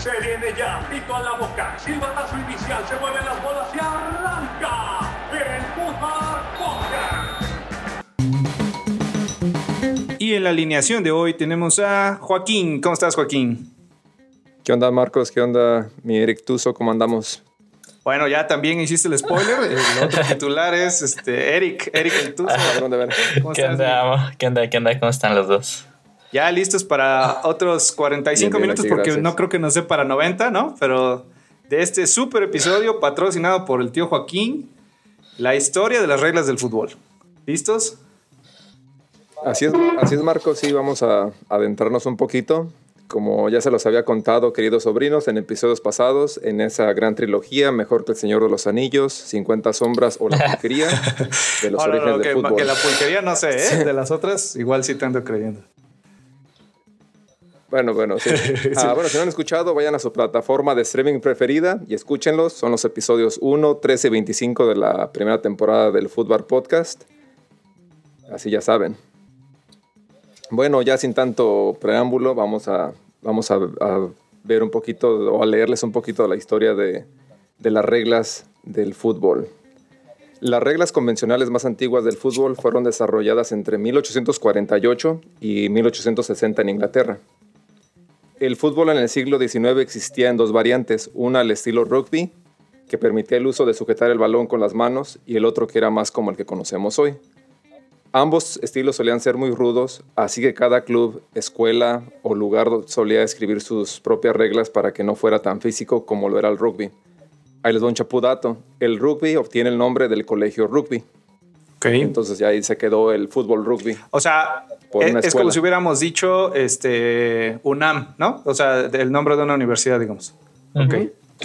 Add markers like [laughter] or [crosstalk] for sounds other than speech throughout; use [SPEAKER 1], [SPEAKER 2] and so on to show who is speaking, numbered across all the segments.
[SPEAKER 1] Se viene ya, pito a la boca, silbatazo inicial, se mueven las bolas y arranca el Fútbol Podcast.
[SPEAKER 2] Y en la alineación de hoy tenemos a Joaquín. ¿Cómo estás, Joaquín?
[SPEAKER 3] ¿Qué onda, Marcos? ¿Qué onda, mi Eric Tuso? ¿Cómo andamos?
[SPEAKER 2] Bueno, ya también hiciste el spoiler. El otro titular es este, Eric, Eric el Tuso. ¿Cómo
[SPEAKER 4] ¿Qué? ¿Qué onda? ¿Qué onda? ¿Cómo están los dos?
[SPEAKER 2] Ya listos para otros 45
[SPEAKER 3] Bien, bien,
[SPEAKER 2] minutos porque
[SPEAKER 3] gracias.
[SPEAKER 2] no creo que nos dé para 90, ¿no? Pero de este super episodio patrocinado por el tío Joaquín, la historia de las reglas del fútbol. ¿Listos?
[SPEAKER 3] Así es, así es, Marcos. Sí, vamos a adentrarnos un poquito. Como ya se los había contado, queridos sobrinos, en episodios pasados, en esa gran trilogía, Mejor que el Señor de los Anillos, 50 sombras o la [laughs] porquería de los
[SPEAKER 2] Oh, no,
[SPEAKER 3] orígenes
[SPEAKER 2] no,
[SPEAKER 3] del
[SPEAKER 2] que,
[SPEAKER 3] fútbol.
[SPEAKER 2] que la pulquería no sé, ¿eh? De las otras, igual sí te ando creyendo.
[SPEAKER 3] Bueno, bueno, sí. [laughs] Ah, bueno, si no han escuchado, vayan a su plataforma de streaming preferida y escúchenlos. Son los episodios 1, 13 y 25 de la primera temporada del Fútbol Podcast. Así ya saben. Bueno, ya sin tanto preámbulo, vamos a, vamos a, a ver un poquito o a leerles un poquito la historia de, de las reglas del fútbol. Las reglas convencionales más antiguas del fútbol fueron desarrolladas entre 1848 y 1860 en Inglaterra. El fútbol en el siglo XIX existía en dos variantes, una al estilo rugby, que permitía el uso de sujetar el balón con las manos, y el otro que era más como el que conocemos hoy. Ambos estilos solían ser muy rudos, así que cada club, escuela o lugar solía escribir sus propias reglas para que no fuera tan físico como lo era el rugby. Ahí les doy un chapudato. El rugby obtiene el nombre del colegio rugby. Entonces ya ahí se quedó el fútbol rugby.
[SPEAKER 2] O sea,
[SPEAKER 3] Por
[SPEAKER 2] es,
[SPEAKER 3] una
[SPEAKER 2] es
[SPEAKER 3] escuela.
[SPEAKER 2] como si hubiéramos dicho este, UNAM, ¿no? O sea, el nombre de una universidad, digamos. Ok.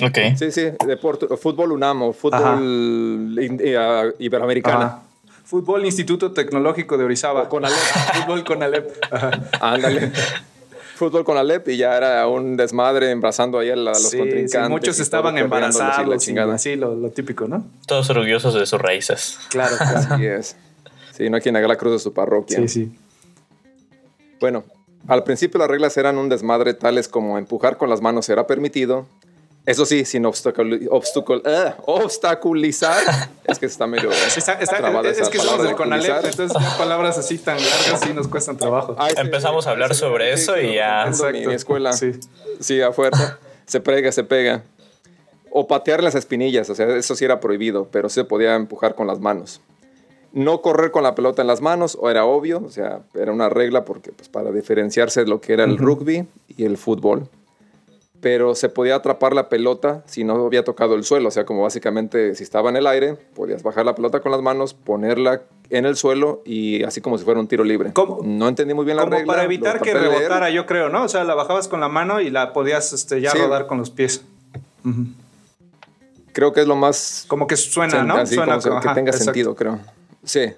[SPEAKER 4] Ok.
[SPEAKER 3] Sí, sí, deporte, fútbol UNAM o fútbol in- eh, iberoamericana.
[SPEAKER 2] Ajá. Fútbol Instituto Tecnológico de Orizaba.
[SPEAKER 3] O con Alep. [laughs]
[SPEAKER 2] Fútbol con Alep.
[SPEAKER 3] Ándale. Fútbol con Alep y ya era un desmadre embrazando ahí a, la- a los
[SPEAKER 2] Sí, sí,
[SPEAKER 3] contrincantes.
[SPEAKER 2] muchos estaban
[SPEAKER 3] la
[SPEAKER 2] embarazados y así, lo, lo típico, ¿no?
[SPEAKER 4] Todos orgullosos de sus raíces.
[SPEAKER 2] Claro, claro.
[SPEAKER 3] Así es. Sí, no hay quien haga la cruz de su parroquia.
[SPEAKER 2] sí, sí.
[SPEAKER 3] Bueno, al principio las reglas eran un desmadre tales como empujar con las manos era permitido. Eso sí, sin obstacul- obstacul- eh, obstaculizar. [laughs] es que está medio
[SPEAKER 2] Está- está-
[SPEAKER 3] trabada
[SPEAKER 2] es
[SPEAKER 3] esa
[SPEAKER 2] que somos del Conalep, entonces palabras así tan largas sí nos cuestan trabajo.
[SPEAKER 3] Ay, sí,
[SPEAKER 4] Empezamos a hablar sobre eso y ya.
[SPEAKER 3] Exacto. En mi escuela.
[SPEAKER 2] Sí.
[SPEAKER 3] Sí, a fuerza. se pega, se pega. O patear las espinillas, o sea, eso sí era prohibido, pero se podía empujar con las manos. No correr con la pelota en las manos, o era obvio, o sea, era una regla porque pues, para diferenciarse de lo que era el rugby y el fútbol. Pero se podía atrapar la pelota si no había tocado el suelo, o sea, como básicamente si estaba en el aire, podías bajar la pelota con las manos, ponerla en el suelo y así como si fuera un tiro libre.
[SPEAKER 2] ¿Cómo?
[SPEAKER 3] No entendí muy bien la
[SPEAKER 2] Como
[SPEAKER 3] regla.
[SPEAKER 2] para evitar que rebotara, yo creo, ¿no? O sea, la bajabas con la mano y la podías este, ya
[SPEAKER 3] Sí.
[SPEAKER 2] rodar con los pies.
[SPEAKER 3] Creo que es lo más
[SPEAKER 2] Como que suena, ¿no?
[SPEAKER 3] Así
[SPEAKER 2] suena
[SPEAKER 3] como que
[SPEAKER 2] ajá,
[SPEAKER 3] tenga
[SPEAKER 2] exacto.
[SPEAKER 3] sentido, creo. Sí.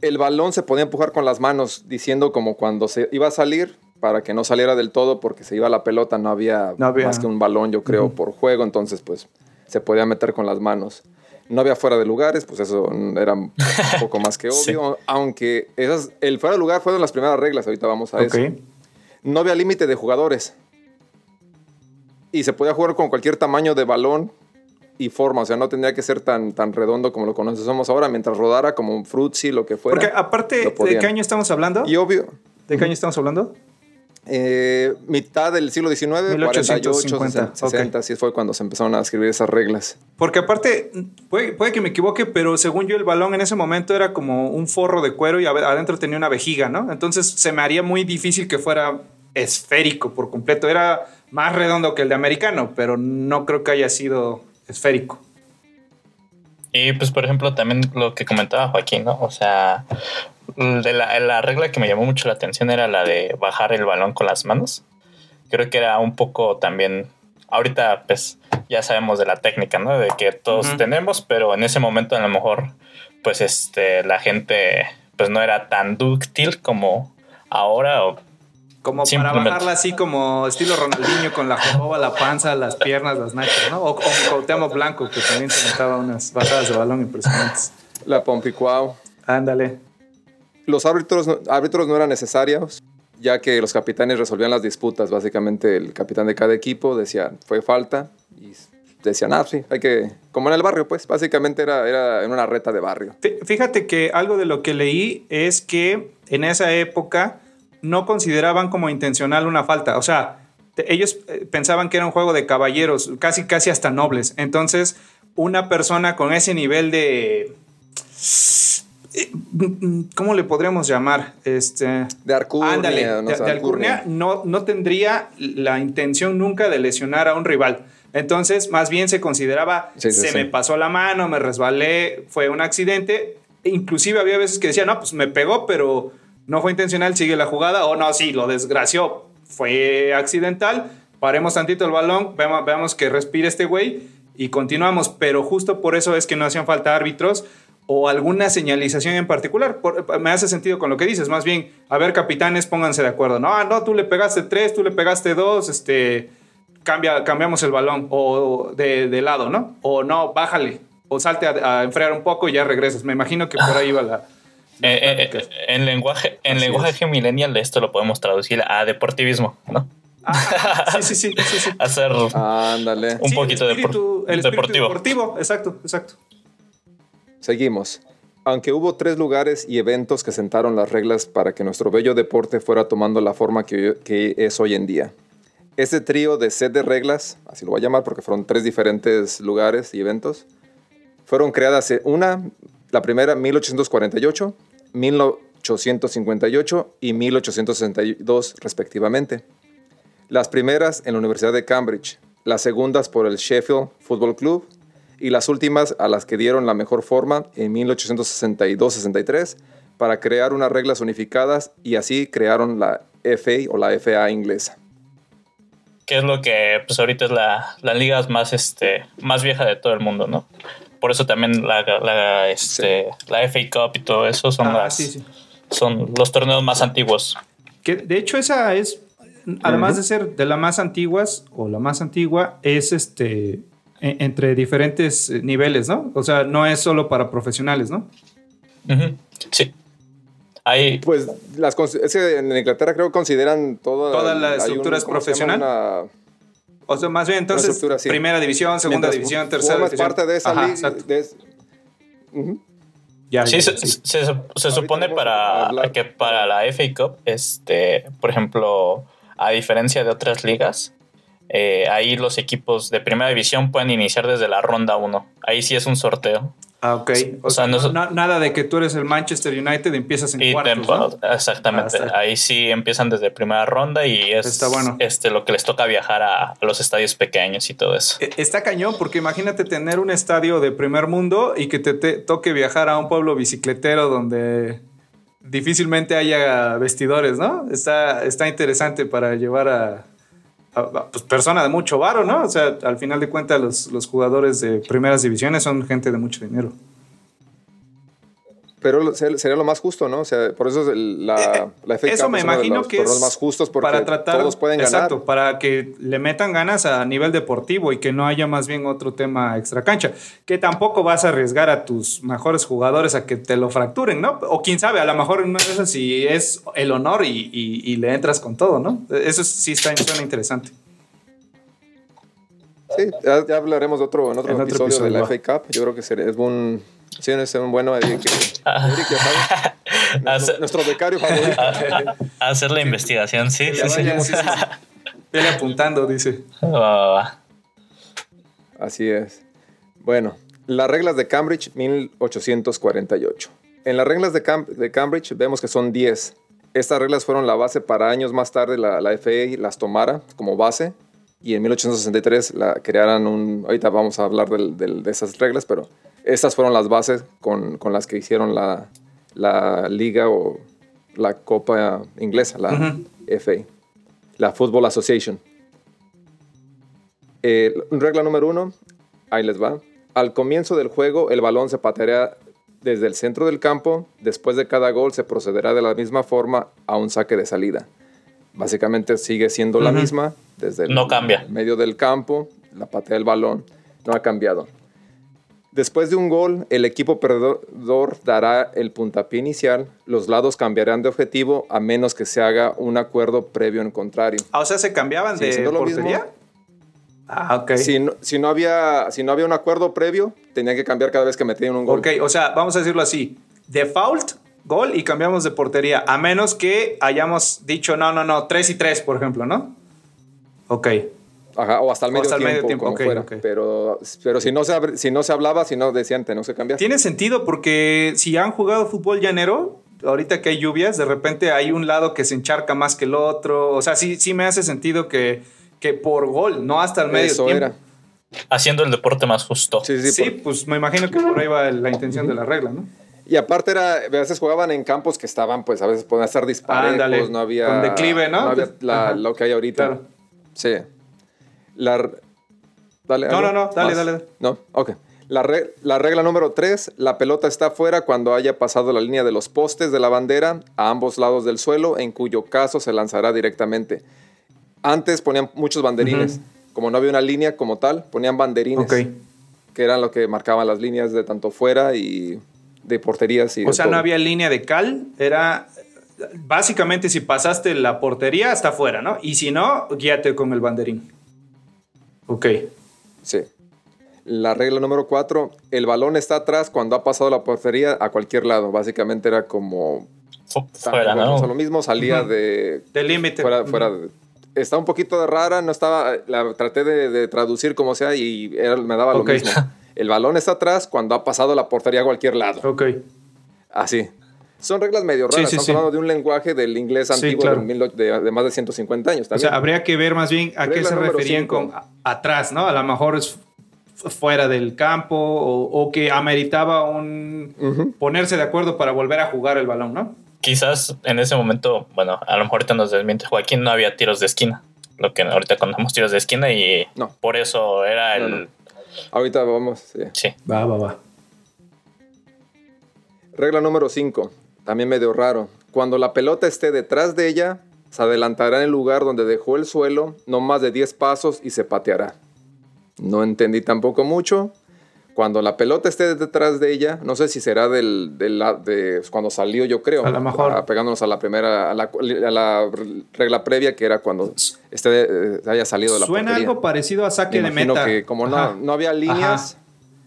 [SPEAKER 3] El balón se podía empujar con las manos, diciendo como cuando se iba a salir, para que no saliera del todo, porque se iba la pelota, no había,
[SPEAKER 2] No había.
[SPEAKER 3] más que un balón, yo creo, por juego, entonces pues se podía meter con las manos. No había fuera de lugares, pues eso era un [laughs] poco más que
[SPEAKER 4] Sí.
[SPEAKER 3] obvio, aunque esas, el fuera de lugar fueron las primeras reglas, ahorita vamos a
[SPEAKER 2] Ok.
[SPEAKER 3] eso. No había límite de jugadores. Y se podía jugar con cualquier tamaño de balón y forma. O sea, no tendría que ser tan, tan redondo como lo conocemos ahora, mientras rodara como un frutzi, lo que fuera.
[SPEAKER 2] Porque aparte, ¿de qué año estamos hablando?
[SPEAKER 3] Y obvio,
[SPEAKER 2] ¿De qué año estamos hablando?
[SPEAKER 3] Eh, mitad del siglo XIX, 48,
[SPEAKER 2] 1850,
[SPEAKER 3] 60, así fue cuando se empezaron a escribir esas reglas.
[SPEAKER 2] Porque aparte, puede, puede que me equivoque, pero según yo el balón en ese momento era como un forro de cuero y ade- adentro tenía una vejiga, ¿no? Entonces se me haría muy difícil que fuera esférico por completo. Era más redondo que el de americano, pero no creo que haya sido esférico.
[SPEAKER 4] Y pues, por ejemplo, también lo que comentaba Joaquín, ¿no? O sea, de la, la regla que me llamó mucho la atención era la de bajar el balón con las manos. Creo que era un poco también. Ahorita, pues, ya sabemos de la técnica, ¿no? De que todos tenemos, pero en ese momento a lo mejor, pues, este, la gente, pues, no era tan dúctil como ahora. O,
[SPEAKER 2] Como para bajarla así como estilo Ronaldinho con la joroba, la panza, las piernas, las nachas, ¿no? O, o Cuauhtémoc Blanco que también se metaba unas bajadas de balón impresionantes.
[SPEAKER 3] La Pompicuao.
[SPEAKER 2] Ándale.
[SPEAKER 3] Los árbitros, no- árbitros no eran necesarios. ya que los capitanes resolvían las disputas. Básicamente el capitán de cada equipo decía, fue falta, y decían, ah, sí, hay que, como en el barrio, pues básicamente era, era en una reta de barrio.
[SPEAKER 2] Fíjate que algo de lo que leí es que en esa época no consideraban como intencional una falta, o sea, ellos eh, pensaban que era un juego de caballeros, casi, casi hasta nobles. Entonces, una persona con ese nivel de... Eh, ¿Cómo le podríamos llamar? Este,
[SPEAKER 3] de arcurnia.
[SPEAKER 2] no, de, alcurnia no, no tendría la intención nunca de lesionar a un rival. Entonces, más bien se consideraba, se me pasó la mano, me resbalé, fue un accidente. Inclusive había veces que decía, no, pues me pegó, pero no fue intencional, sigue la jugada. O no, sí, lo desgració, fue accidental. Paremos tantito el balón, veamos, que respire este güey y continuamos. Pero justo por eso es que no hacían falta árbitros o alguna señalización en particular. me hace sentido con lo que dices. Más bien, a ver, capitanes, pónganse de acuerdo. No, no, tú le pegaste tres, tú le pegaste dos, este cambia, cambiamos el balón o de, lado, ¿no? O no, bájale o salte a, enfriar un poco y ya regresas. Me imagino que por ahí va la...
[SPEAKER 4] Eh, eh, eh, en lenguaje, en lenguaje millennial esto lo podemos traducir a deportivismo, ¿no?
[SPEAKER 2] Ah, [laughs] sí, sí, sí, sí,
[SPEAKER 3] Hacer Ándale.
[SPEAKER 4] un poquito de
[SPEAKER 2] el deportivo. deportivo. Exacto, exacto.
[SPEAKER 3] Seguimos. Aunque hubo tres lugares y eventos que sentaron las reglas para que nuestro bello deporte fuera tomando la forma que, que es hoy en día. Este trío de set de reglas, así lo voy a llamar porque fueron tres diferentes lugares y eventos, fueron creadas una, la primera 1848, 1858 y 1862 respectivamente. Las primeras en la Universidad de Cambridge, las segundas por el Sheffield Football Club y las últimas a las que dieron la mejor forma en 1862-63 para crear unas reglas unificadas y así crearon la FA o la FA inglesa
[SPEAKER 4] que es lo que pues ahorita es la, la liga más, este, más vieja de todo el mundo, ¿no? Por eso también la, la, este, la FA Cup y todo eso son, ah, las, son los torneos más antiguos.
[SPEAKER 2] Que de hecho esa es, además de ser de las más antiguas o la más antigua, es este e, entre diferentes niveles, ¿no? O sea, no es solo para profesionales, ¿no?
[SPEAKER 4] Sí.
[SPEAKER 3] Pues las, en Inglaterra creo que consideran
[SPEAKER 2] toda la estructura es profesional. O sea, más bien entonces, primera división, segunda división, tercera división.
[SPEAKER 3] parte de esa liga.
[SPEAKER 4] sí, Se, supone para que para la FA Cup, este, por ejemplo, a diferencia de otras ligas, eh, ahí los equipos de primera división pueden iniciar desde la ronda 1. Ahí sí es un sorteo.
[SPEAKER 2] Ah, ok. O, sea, nada de que tú eres el Manchester United y empiezas en cuartos,
[SPEAKER 4] Exactamente. Ah, Ahí sí empiezan desde primera ronda y es está bueno. este, lo que les toca viajar a, los estadios pequeños y todo eso.
[SPEAKER 2] E, está cañón porque imagínate tener un estadio de primer mundo y que te, toque viajar a un pueblo bicicletero donde difícilmente haya vestidores, ¿no? Está, está interesante para llevar a, pues, persona de mucho varo, ¿no? O sea, al final de cuentas los, los jugadores de primeras divisiones son gente de mucho dinero.
[SPEAKER 3] Pero sería lo más justo, ¿no? O sea, por eso la, eh,
[SPEAKER 2] la Eso me imagino que es
[SPEAKER 3] más justos porque para tratar, todos pueden
[SPEAKER 2] exacto, para que le metan ganas a nivel deportivo y que no haya más bien otro tema extra cancha. Que tampoco vas a arriesgar a tus mejores jugadores a que te lo fracturen, ¿no? O quién sabe, a lo mejor en una de esas si es el honor y, y, le entras con todo, ¿no? Eso sí está, suena interesante.
[SPEAKER 3] Sí, ya, hablaremos de otro, en otro, episodio, de la FA Cup. Yo creo que es un Sí, es un bueno Eric, [laughs] nuestro, becario favorito. [laughs]
[SPEAKER 4] hacer la investigación, sí. sí, sí,
[SPEAKER 2] apuntando, dice.
[SPEAKER 3] Así es. Bueno, las reglas de Cambridge 1848. En las reglas de, de Cambridge vemos que son 10. Estas reglas fueron la base para años más tarde la, la FA las tomara como base y en 1863 la crearan un... Ahorita vamos a hablar de esas reglas, pero estas fueron las bases con, con las que hicieron la, la, liga o la copa inglesa, la FA, la Football Association. Eh, regla número uno, ahí les va. Al comienzo del juego, el balón se pateará desde el centro del campo. Después de cada gol, se procederá de la misma forma a un saque de salida. Básicamente sigue siendo la misma desde el
[SPEAKER 4] no cambia.
[SPEAKER 3] medio del campo, la patea del balón. No ha cambiado. Después de un gol, el equipo perdedor dará el puntapié inicial. Los lados cambiarán de objetivo a menos que se haga un acuerdo previo en contrario.
[SPEAKER 2] Ah, o sea, se cambiaban
[SPEAKER 3] Sí,
[SPEAKER 2] de
[SPEAKER 3] lo
[SPEAKER 2] portería.
[SPEAKER 3] mismo.
[SPEAKER 2] Ah, ok.
[SPEAKER 3] Si, no, si, no había, si no había un acuerdo previo, tenían que cambiar cada vez que metían un gol.
[SPEAKER 2] Ok, o sea, vamos a decirlo así. Default, gol y cambiamos de portería. A menos que hayamos dicho, no, no, no, 3 y 3, por ejemplo, ¿no? Ok.
[SPEAKER 3] Ajá, o hasta el
[SPEAKER 2] O
[SPEAKER 3] medio
[SPEAKER 2] hasta el
[SPEAKER 3] tiempo,
[SPEAKER 2] medio tiempo,
[SPEAKER 3] como fuera. Pero, pero si, no se, si no se hablaba, si no decían, tenemos que cambiar.
[SPEAKER 2] Tiene sentido porque si han jugado fútbol llanero, ahorita que hay lluvias, de repente hay un lado que se encharca más que el otro. O sea, sí, sí me hace sentido que, que por gol, no hasta el medio
[SPEAKER 3] Eso
[SPEAKER 2] tiempo.
[SPEAKER 3] era.
[SPEAKER 4] Haciendo el deporte más justo.
[SPEAKER 3] Sí, sí,
[SPEAKER 2] Sí,
[SPEAKER 3] por-
[SPEAKER 2] pues me imagino que por ahí va la intención de la regla, ¿no?
[SPEAKER 3] Y aparte era, a veces jugaban en campos que estaban, pues a veces podían estar disparejos,
[SPEAKER 2] Ándale,
[SPEAKER 3] no había...
[SPEAKER 2] con declive, ¿no?
[SPEAKER 3] había la-
[SPEAKER 2] Ajá.
[SPEAKER 3] lo que hay ahorita.
[SPEAKER 2] Claro.
[SPEAKER 3] Sí. La... r- Dale,
[SPEAKER 2] No,
[SPEAKER 3] ¿algo
[SPEAKER 2] no, no, dale, dale, dale.
[SPEAKER 3] No, ok. La, re- la regla número 3, la pelota está fuera cuando haya pasado la línea de los postes de la bandera a ambos lados del suelo, en cuyo caso se lanzará directamente. Antes ponían muchos banderines. Como no había una línea como tal, ponían banderines. Que eran lo que marcaban las líneas de tanto fuera y de porterías. Y
[SPEAKER 2] O sea,
[SPEAKER 3] todo.
[SPEAKER 2] no había línea de cal, era básicamente si pasaste la portería está fuera, ¿no? Y si no, guíate con el banderín. Ok.
[SPEAKER 3] Sí. La regla número 4, el balón está atrás cuando ha pasado la portería a cualquier lado. Básicamente era como...
[SPEAKER 4] Fu- Fuera,
[SPEAKER 3] o sea,
[SPEAKER 4] ¿no?
[SPEAKER 3] lo mismo salía
[SPEAKER 2] Ujú.
[SPEAKER 3] de...
[SPEAKER 2] Del límite.
[SPEAKER 3] Fuera, fuera de- Está un poquito de rara, no estaba... La traté de, de traducir como sea y era- me daba lo mismo. [laughs] El balón está atrás cuando ha pasado la portería a cualquier lado.
[SPEAKER 2] Ok.
[SPEAKER 3] Así. Son reglas medio raras.
[SPEAKER 2] sí,
[SPEAKER 3] Estamos
[SPEAKER 2] sí.
[SPEAKER 3] hablando de un lenguaje del inglés
[SPEAKER 2] Sí,
[SPEAKER 3] antiguo
[SPEAKER 2] claro.
[SPEAKER 3] de, mil de- de más de 150 años
[SPEAKER 2] O
[SPEAKER 3] también.
[SPEAKER 2] sea, habría que ver más bien a qué
[SPEAKER 3] Regla
[SPEAKER 2] se
[SPEAKER 3] número
[SPEAKER 2] referían
[SPEAKER 3] cinco.
[SPEAKER 2] con a- atrás, ¿no? A lo mejor es fu- fuera del campo o, o que ameritaba un ponerse de acuerdo para volver a jugar el balón, ¿no?
[SPEAKER 4] Quizás en ese momento, bueno, a lo mejor ahorita nos desmiente Joaquín, no había tiros de esquina. Lo que ahorita conocemos tiros de esquina y
[SPEAKER 3] No.
[SPEAKER 4] por eso era
[SPEAKER 3] No,
[SPEAKER 4] el.
[SPEAKER 3] no. Ahorita vamos. sí.
[SPEAKER 4] Sí.
[SPEAKER 2] Va, va, va.
[SPEAKER 3] Regla número 5, también medio raro. Cuando la pelota esté detrás de ella, se adelantará en el lugar donde dejó el suelo, no más de 10 pasos y se pateará. No entendí tampoco mucho. Cuando la pelota esté detrás de ella, no sé si será del, del de cuando salió, yo creo.
[SPEAKER 2] A lo mejor.
[SPEAKER 3] a- Pegándonos a la primera, a la, a la regla previa que era cuando esté, eh, haya salido de la
[SPEAKER 2] Suena
[SPEAKER 3] portería.
[SPEAKER 2] algo parecido a saque
[SPEAKER 3] Me
[SPEAKER 2] de meta.
[SPEAKER 3] que como no,
[SPEAKER 2] Ajá.
[SPEAKER 3] no había líneas,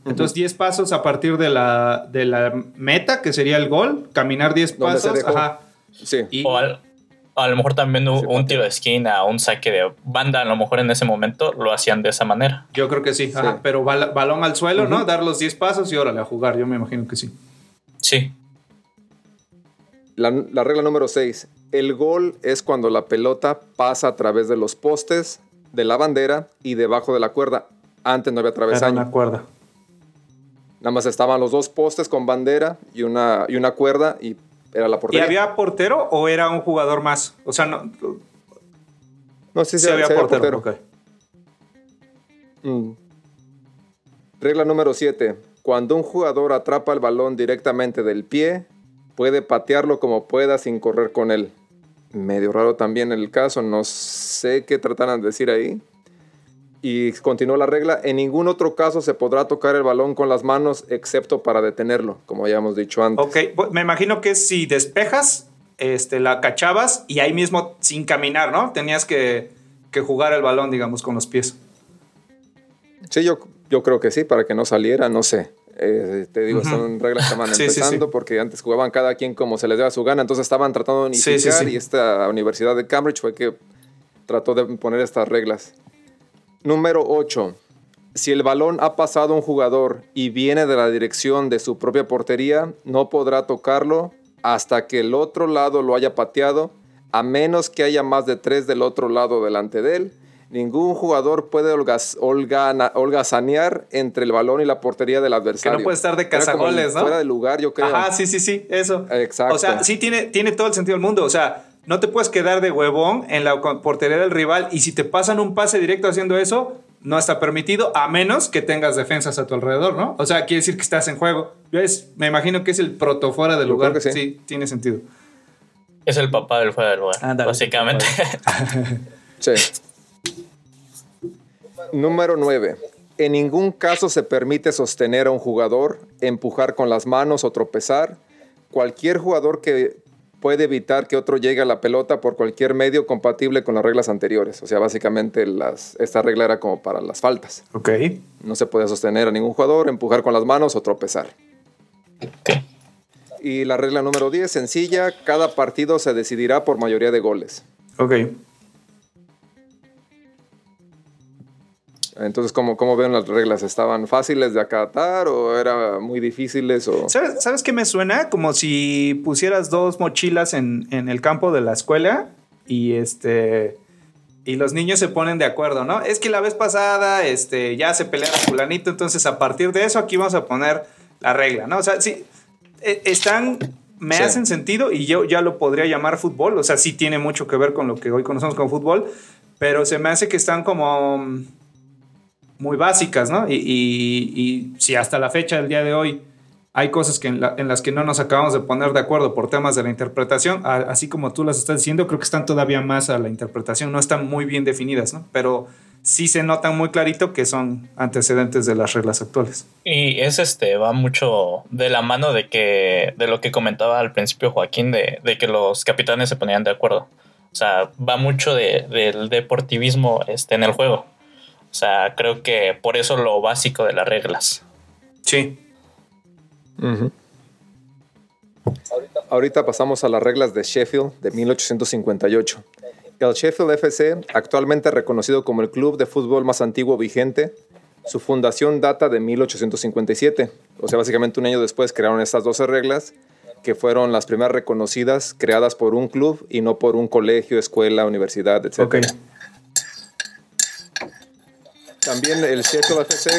[SPEAKER 2] Entonces 10 pasos a partir de la, de la meta, que sería el gol, caminar 10
[SPEAKER 3] ¿Dónde se
[SPEAKER 2] pasos. Ajá.
[SPEAKER 3] sí.
[SPEAKER 2] Y,
[SPEAKER 4] O al- a lo mejor también un, tiro de esquina, un saque de banda, a lo mejor en ese momento lo hacían de esa manera.
[SPEAKER 2] Yo creo que sí, ajá.
[SPEAKER 3] Sí.
[SPEAKER 2] pero bal- balón al suelo, ¿no? Dar los 10 pasos y órale a jugar, yo me imagino que sí.
[SPEAKER 4] Sí.
[SPEAKER 3] La, la regla número 6. El gol es cuando la pelota pasa a través de los postes, de la bandera y debajo de la cuerda. Antes no había
[SPEAKER 2] Era
[SPEAKER 3] travesaño.
[SPEAKER 2] una cuerda.
[SPEAKER 3] Nada más estaban los dos postes con bandera y una, y una cuerda y era la
[SPEAKER 2] ¿Y
[SPEAKER 3] portería.
[SPEAKER 2] había portero o era un jugador más? O sea, no,
[SPEAKER 3] no, sí,
[SPEAKER 2] sí,
[SPEAKER 3] sí,
[SPEAKER 2] había portero.
[SPEAKER 3] Mm. Regla número 7. Cuando un jugador atrapa el balón directamente del pie, puede patearlo como pueda sin correr con él. Medio raro también el caso, no sé qué trataran de decir ahí. Y continuó la regla, en ningún otro caso se podrá tocar el balón con las manos excepto para detenerlo, como ya hemos dicho antes.
[SPEAKER 2] Ok, me imagino que si despejas, este, la cachabas y ahí mismo sin caminar, ¿no? Tenías que, que jugar el balón, digamos, con los pies.
[SPEAKER 3] Sí, yo, yo creo que sí, para que no saliera, no sé. Eh, te digo, son reglas que van [laughs]
[SPEAKER 2] Sí,
[SPEAKER 3] empezando
[SPEAKER 2] sí.
[SPEAKER 3] porque antes jugaban cada quien como se les daba su gana, entonces estaban tratando de unificar y esta Universidad de Cambridge fue que trató de poner estas reglas. Número 8. Si el balón ha pasado a un jugador y viene de la dirección de su propia portería, no podrá tocarlo hasta que el otro lado lo haya pateado, a menos que haya más de tres del otro lado delante de él. Ningún jugador puede holgaz- holgazanear entre el balón y la portería del adversario.
[SPEAKER 2] puede estar de cazagoles, ¿no?
[SPEAKER 3] Fuera de lugar, yo creo.
[SPEAKER 2] Ajá, sí, sí, sí, eso.
[SPEAKER 3] Exacto.
[SPEAKER 2] O sea, sí tiene, tiene todo el sentido del mundo. O sea, no te puedes quedar de huevón en la portería del rival y si te pasan un pase directo haciendo eso, no está permitido a menos que tengas defensas a tu alrededor, ¿no? O sea, quiere decir que estás en juego. Yo es, me imagino que es el proto fuera del
[SPEAKER 3] Yo
[SPEAKER 2] lugar.
[SPEAKER 3] que sí.
[SPEAKER 2] sí, tiene sentido.
[SPEAKER 4] Es el papá del fuera del lugar,
[SPEAKER 2] Ándale,
[SPEAKER 4] básicamente. [laughs]
[SPEAKER 3] Sí. Número 9. En ningún caso se permite sostener a un jugador, empujar con las manos o tropezar. Cualquier jugador que puede evitar que otro llegue a la pelota por cualquier medio compatible con las reglas anteriores. O sea, básicamente las, esta regla era como para las faltas.
[SPEAKER 2] Ok.
[SPEAKER 3] No se podía sostener a ningún jugador, empujar con las manos o tropezar. Y la regla número 10, sencilla, cada partido se decidirá por mayoría de goles.
[SPEAKER 2] Ok.
[SPEAKER 3] Entonces, ¿cómo, ¿cómo ven las reglas? ¿Estaban fáciles de acatar o eran muy difíciles? O...
[SPEAKER 2] ¿Sabes, ¿Sabes qué me suena? Como si pusieras dos mochilas en, en, el campo de la escuela y este... Y los niños se ponen de acuerdo, ¿no? Es que la vez pasada este, ya se pelearon fulanito, entonces a partir de eso aquí vamos a poner la regla, ¿no? O sea, sí, e, están me sí. hacen sentido y yo ya lo podría llamar fútbol. O sea, sí tiene mucho que ver con lo que hoy conocemos como fútbol, pero se me hace que están como muy básicas, ¿no? Y, y, y, si hasta la fecha del día de hoy hay cosas que en, la, en, las que no nos acabamos de poner de acuerdo por temas de la interpretación, así como tú las estás diciendo, creo que están todavía más a la interpretación, no están muy bien definidas, ¿no? Pero sí se notan muy clarito que son antecedentes de las reglas actuales.
[SPEAKER 4] Y es este, va mucho de la mano de que, de lo que comentaba al principio Joaquín, de, de que los capitanes se ponían de acuerdo. O sea, va mucho de, del deportivismo este, en el juego. O sea, creo que por eso lo básico de las reglas.
[SPEAKER 2] Sí.
[SPEAKER 3] Uh -huh. ahorita, ahorita pasamos a las reglas de Sheffield de 1858. El Sheffield FC, actualmente reconocido como el club de fútbol más antiguo vigente, su fundación data de 1857. O sea, básicamente un año después crearon estas 12 reglas, que fueron las primeras reconocidas creadas por un club y no por un colegio, escuela, universidad, etc.
[SPEAKER 2] Okay.
[SPEAKER 3] También el Sheffield FC,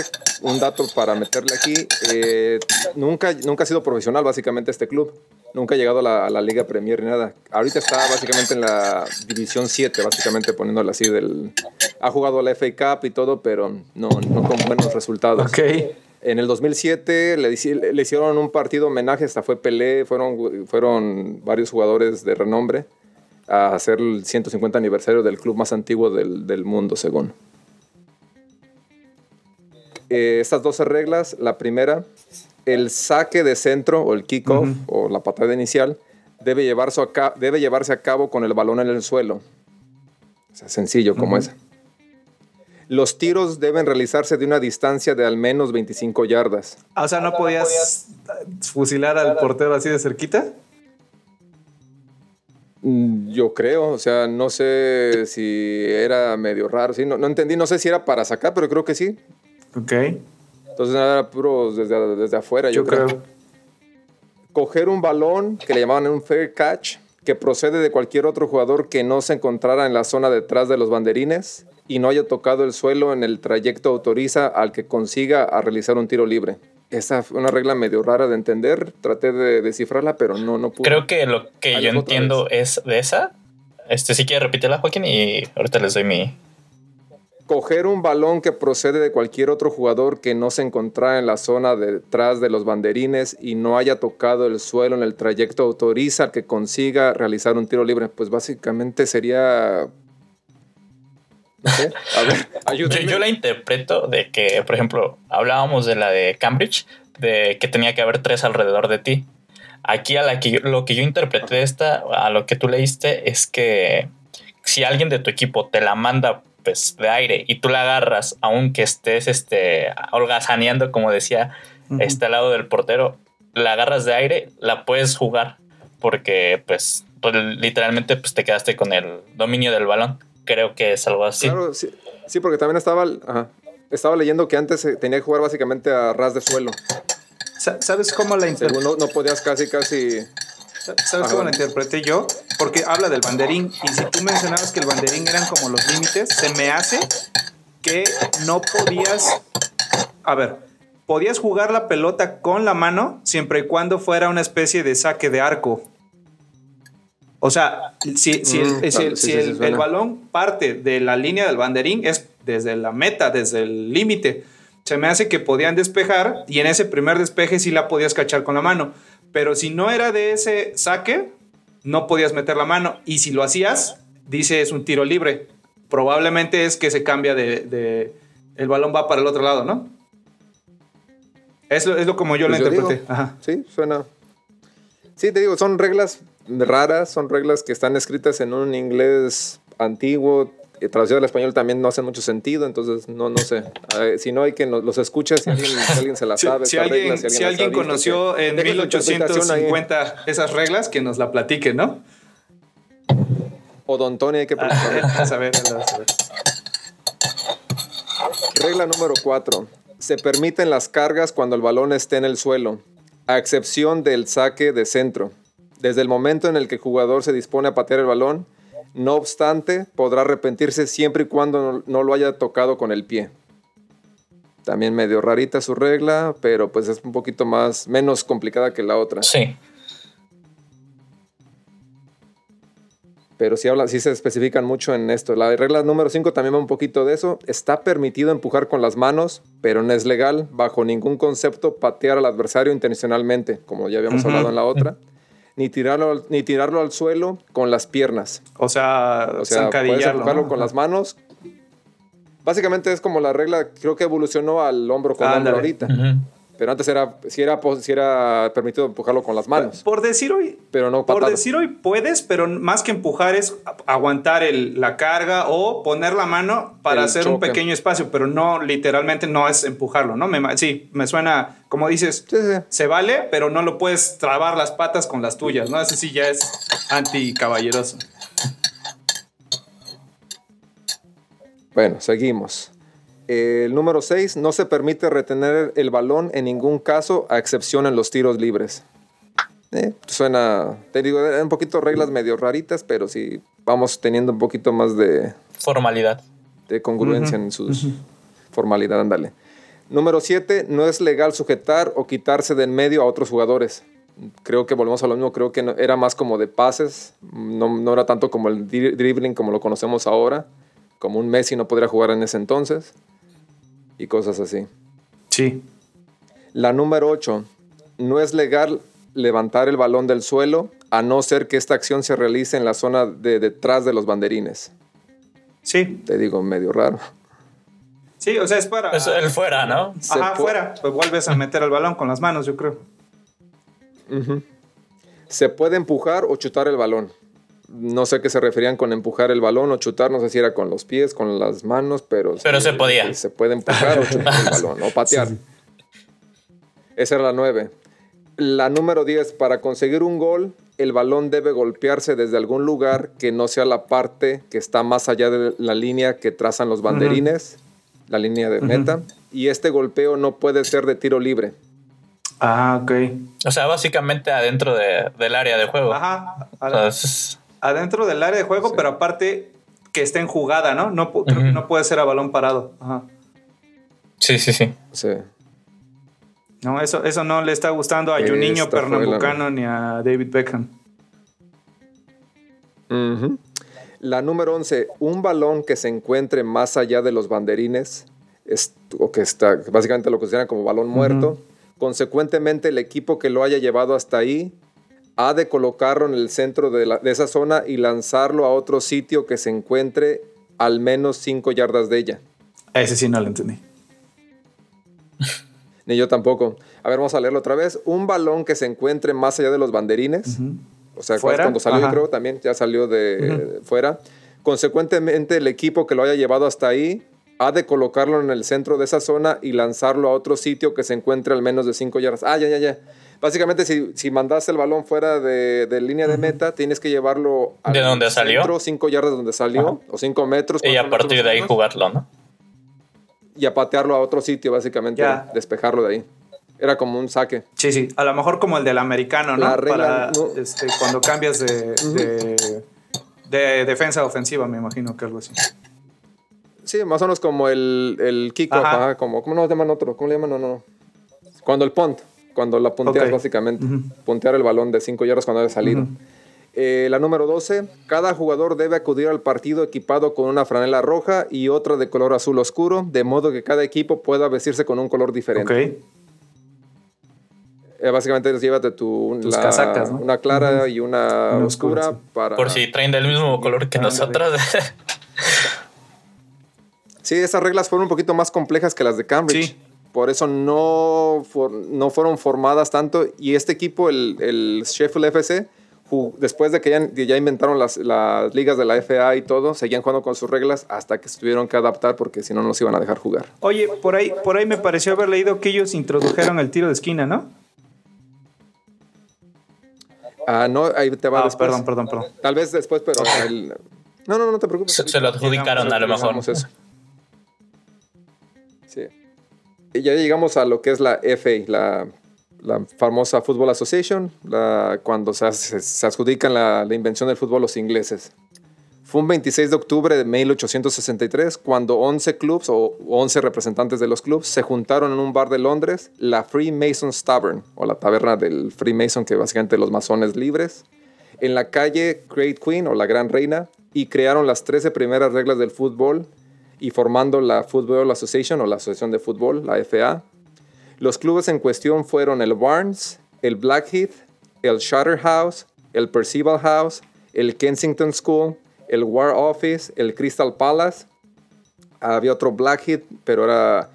[SPEAKER 3] un dato para meterle aquí, eh, nunca, nunca ha sido profesional básicamente este club. Nunca ha llegado a la, a la, Liga Premier ni nada. Ahorita está básicamente en la División 7, básicamente poniéndolo así. Del, ha jugado la FA Cup y todo, pero no, no con buenos resultados.
[SPEAKER 2] Okay.
[SPEAKER 3] En el 2007 le, le, hicieron un partido homenaje, hasta fue Pelé, fueron, fueron varios jugadores de renombre a hacer el 150 aniversario del club más antiguo del, del mundo, según. Eh, estas 12 reglas, la primera, el saque de centro o el kickoff uh -huh. o la patada inicial debe llevarse, a cabo, debe llevarse a cabo con el balón en el suelo. O sea, sencillo como uh -huh. esa. Los tiros deben realizarse de una distancia de al menos 25 yardas.
[SPEAKER 2] Ah, o sea, ¿no podías fusilar al portero así de cerquita?
[SPEAKER 3] Mm, Yo creo, o sea, no sé si era medio raro, sí, no, no entendí, no sé si era para sacar, pero creo que sí.
[SPEAKER 2] Ok.
[SPEAKER 3] Entonces era puro desde, desde afuera, yo,
[SPEAKER 2] yo creo. creo.
[SPEAKER 3] Coger un balón que le llamaban un fair catch, que procede de cualquier otro jugador que no se encontrara en la zona detrás de los banderines y no haya tocado el suelo en el trayecto autoriza al que consiga a realizar un tiro libre. Esa fue una regla medio rara de entender. Traté de descifrarla, pero no, no pude.
[SPEAKER 4] Creo que lo que Ahí yo entiendo vez. es de esa. Este sí quiere repetirla, Joaquín, y ahorita les doy mi,
[SPEAKER 3] coger un balón que procede de cualquier otro jugador que no se encontrara en la zona detrás de los banderines y no haya tocado el suelo en el trayecto autoriza al que consiga realizar un tiro libre. Pues básicamente sería...
[SPEAKER 4] A ver, [laughs] yo, yo, la interpreto de que, por ejemplo, hablábamos de la de Cambridge, de que tenía que haber tres alrededor de ti. Aquí a la que yo, lo que yo interpreté de esta, a lo que tú leíste, es que si alguien de tu equipo te la manda pues, de aire y tú la agarras, aunque estés este, holgazaneando, como decía, uh -huh. este al lado del portero, la agarras de aire, la puedes jugar porque pues, pues, literalmente pues, te quedaste con el dominio del balón. Creo que es algo así.
[SPEAKER 3] Claro, sí, sí porque también estaba, ajá, estaba leyendo que antes tenía que jugar básicamente a ras de suelo.
[SPEAKER 2] ¿Sabes cómo la
[SPEAKER 3] interpreté? No, no podías casi, casi
[SPEAKER 2] ¿Sabes Ajá. cómo la interpreté yo? Porque habla del banderín y si tú mencionabas que el banderín eran como los límites, se me hace que no podías... A ver, podías jugar la pelota con la mano siempre y cuando fuera una especie de saque de arco. O sea, si, si, el, mm, si, el, sí, si el, el, balón parte de la línea del banderín, es desde la meta, desde el límite. Se me hace que podían despejar y en ese primer despeje sí la podías cachar con la mano. Pero si no era de ese saque, no podías meter la mano. Y si lo hacías, dice es un tiro libre. Probablemente es que se cambia de, de, el balón va para el otro lado, ¿no? Es lo, es lo como yo
[SPEAKER 3] Pues
[SPEAKER 2] lo
[SPEAKER 3] yo
[SPEAKER 2] interpreté.
[SPEAKER 3] digo.
[SPEAKER 2] Ajá.
[SPEAKER 3] Sí, suena. Sí, te digo, son reglas raras, son reglas que están escritas en un inglés antiguo. Eh, Traducido al español también no hacen mucho sentido, entonces no, no sé. Eh, si no hay que los escuche, si alguien, si alguien se las [laughs]
[SPEAKER 2] Si,
[SPEAKER 3] sabe.
[SPEAKER 2] si
[SPEAKER 3] estas
[SPEAKER 2] alguien,
[SPEAKER 3] reglas,
[SPEAKER 2] si
[SPEAKER 3] las ha
[SPEAKER 2] alguien conoció
[SPEAKER 3] que
[SPEAKER 2] en
[SPEAKER 3] deje su interpretación ahí.
[SPEAKER 2] 1850 esas reglas, que nos la platique, ¿no?
[SPEAKER 3] O Don Tony hay que preguntarle.
[SPEAKER 2] Ah, [laughs] a ver, a ver.
[SPEAKER 3] Regla número 4. Se permiten las cargas cuando el balón esté en el suelo, a excepción del saque de centro. Desde el momento en el que el jugador se dispone a patear el balón, no obstante, podrá arrepentirse siempre y cuando no, lo haya tocado con el pie. También medio rarita su regla, pero pues es un poquito más menos complicada que la otra.
[SPEAKER 4] Sí.
[SPEAKER 3] Pero sí, habla, sí se especifican mucho en esto. La regla número 5 también va un poquito de eso. Está permitido empujar con las manos, pero no es legal, bajo ningún concepto, patear al adversario intencionalmente, como ya habíamos hablado en la otra, ni tirarlo, al- ni tirarlo al suelo con las piernas.
[SPEAKER 2] O sea,
[SPEAKER 3] O sea, puedes
[SPEAKER 2] zancadillarlo,
[SPEAKER 3] empujarlo
[SPEAKER 2] ¿no?
[SPEAKER 3] con las manos. Básicamente es como la regla, creo que evolucionó al hombro con hombro
[SPEAKER 2] Ándale.
[SPEAKER 3] ahorita.
[SPEAKER 4] Ujú.
[SPEAKER 3] Pero antes era, si era, sí era permitido empujarlo con las manos,
[SPEAKER 2] Por decir hoy,
[SPEAKER 3] pero no
[SPEAKER 2] por
[SPEAKER 3] patada.
[SPEAKER 2] decir hoy puedes, pero más que empujar es aguantar el- la carga o poner la mano para
[SPEAKER 3] El
[SPEAKER 2] hacer un pequeño espacio, pero no literalmente no es empujarlo, ¿no? Me, sí, me suena, como dices,
[SPEAKER 3] Sí, sí.
[SPEAKER 2] se vale, pero no lo puedes trabar las patas con las tuyas, ¿no? Ese sí ya es anticaballeroso.
[SPEAKER 3] Bueno, seguimos. El número 6, no se permite retener el balón en ningún caso, a excepción en los tiros libres. Eh, suena, te digo, eran un poquito reglas medio raritas, pero sí vamos teniendo un poquito más de,
[SPEAKER 4] Formalidad.
[SPEAKER 3] de congruencia en sus formalidad, ándale. Número 7, no es legal sujetar o quitarse de en medio a otros jugadores. Creo que volvemos a lo mismo, creo que no- era más como de pases, no, no era tanto como el dri- dribbling como lo conocemos ahora, como un Messi no podría jugar en ese entonces y cosas así.
[SPEAKER 2] Sí.
[SPEAKER 3] La número 8, no es legal levantar el balón del suelo a no ser que esta acción se realice en la zona de detrás de los banderines.
[SPEAKER 2] Sí,
[SPEAKER 3] Te digo, medio raro.
[SPEAKER 2] sí, o sea, es para...
[SPEAKER 4] Es el fuera, ¿no?
[SPEAKER 2] Ajá, fuera. Pues vuelves a meter el balón con las manos, yo creo.
[SPEAKER 3] Se puede empujar o chutar el balón. No sé qué se referían con empujar el balón o chutar, no sé si era con los pies, con las manos, pero...
[SPEAKER 4] Pero se podía.
[SPEAKER 3] Se puede empujar o chutar el [laughs] balón, o patear. Esa era la 9. La número 10, para conseguir un gol, el balón debe golpearse desde algún lugar que no sea la parte que está más allá de la línea que trazan los banderines, la línea de meta, y este golpeo no puede ser de tiro libre.
[SPEAKER 2] Ah, ok.
[SPEAKER 4] O sea, básicamente adentro de- del área de juego.
[SPEAKER 2] Ajá.
[SPEAKER 4] O sea, es-
[SPEAKER 2] adentro del área de juego,
[SPEAKER 3] Sí.
[SPEAKER 2] pero aparte que esté en jugada, ¿no? No, pu- creo que
[SPEAKER 4] Ujú.
[SPEAKER 2] no puede ser a balón parado. Ajá.
[SPEAKER 4] sí, sí, sí.
[SPEAKER 3] Sí.
[SPEAKER 2] No, eso, eso no le está gustando a Juninho Pernambucano ni a David Beckham.
[SPEAKER 3] La número 11, un balón que se encuentre más allá de los banderines, es- o que está, básicamente lo consideran como balón muerto. Consecuentemente, el equipo que lo haya llevado hasta ahí ha de colocarlo en el centro de, la- de esa zona y lanzarlo a otro sitio que se encuentre al menos 5 yardas de ella.
[SPEAKER 2] Ese sí no lo entendí. [laughs]
[SPEAKER 3] Ni yo tampoco. A ver, vamos a leerlo otra vez. Un balón que se encuentre más allá de los banderines. O sea,
[SPEAKER 2] ¿Fuera?
[SPEAKER 3] cuando salió,
[SPEAKER 2] Ajá.
[SPEAKER 3] creo, también ya salió de fuera. Consecuentemente, el equipo que lo haya llevado hasta ahí ha de colocarlo en el centro de esa zona y lanzarlo a otro sitio que se encuentre al menos de 5 yardas. Ah, ya, ya, ya. Básicamente, si, si mandaste el balón fuera de, de línea de meta, tienes que llevarlo al
[SPEAKER 4] ¿De dónde salió?
[SPEAKER 3] centro, 5 yardas donde salió, o 5 metros.
[SPEAKER 4] Y a partir
[SPEAKER 3] metros
[SPEAKER 4] de ahí jugarlo, ¿no?
[SPEAKER 3] Y a patearlo a otro sitio, básicamente, despejarlo de ahí. Era como un saque.
[SPEAKER 2] Sí, sí. A lo mejor como el del americano, ¿no?
[SPEAKER 3] La regla
[SPEAKER 2] Para
[SPEAKER 3] no-
[SPEAKER 2] este, cuando cambias de, de, de defensa a ofensiva, me imagino que algo así.
[SPEAKER 3] Sí, más o menos como el, el kickoff, como, ¿cómo nos llaman otro? ¿Cómo le llaman? No, no. Cuando el punt, cuando la punteas básicamente. Puntear el balón de 5 yardas cuando haya salido. Eh, la número 12, cada jugador debe acudir al partido equipado con una franela roja y otra de color azul oscuro, de modo que cada equipo pueda vestirse con un color diferente.
[SPEAKER 2] Ok.
[SPEAKER 3] Eh, básicamente llévate tu,
[SPEAKER 2] Tus
[SPEAKER 3] la-
[SPEAKER 2] casacas, ¿no?
[SPEAKER 3] una clara y una,
[SPEAKER 2] Una
[SPEAKER 3] oscura,
[SPEAKER 2] oscura, sí.
[SPEAKER 3] para...
[SPEAKER 4] Por si traen del mismo color que
[SPEAKER 2] Ah,
[SPEAKER 4] nosotros.
[SPEAKER 3] Sí, [laughs] Sí, esas reglas fueron un poquito más complejas que las de Cambridge.
[SPEAKER 2] Sí.
[SPEAKER 3] Por eso no, for- no fueron formadas tanto. Y este equipo, el, el Sheffield FC, ju- después de que ya, ya inventaron las, las ligas de la FA y todo, seguían jugando con sus reglas hasta que se tuvieron que adaptar porque si no, no se iban a dejar jugar.
[SPEAKER 2] Oye, por ahí, por ahí me pareció haber leído que ellos introdujeron el tiro de esquina, ¿no?
[SPEAKER 3] Ah, no, ahí te va
[SPEAKER 2] Ah,
[SPEAKER 3] después.
[SPEAKER 2] perdón, perdón, perdón.
[SPEAKER 3] Tal vez después, pero el- No, no, no te preocupes.
[SPEAKER 4] Se, se lo adjudicaron a lo mejor.
[SPEAKER 3] Eso. Sí. Ya llegamos a lo que es la FA, la, famosa Football Association, la, cuando se, adjudican la, invención del fútbol los ingleses. Fue un 26 de octubre de 1863 cuando 11 clubs o 11 representantes de los clubs se juntaron en un bar de Londres, la Freemasons Tavern, o la taberna del Freemason, que básicamente los masones libres, en la calle Great Queen o la Gran Reina, y crearon las 13 primeras reglas del fútbol y formando la Football Association o la Asociación de Fútbol, la FA. Los clubes en cuestión fueron el Barnes, el Blackheath, el Charterhouse, el Percival House, el Kensington School, el War Office, el Crystal Palace. Había otro Blackheath, pero era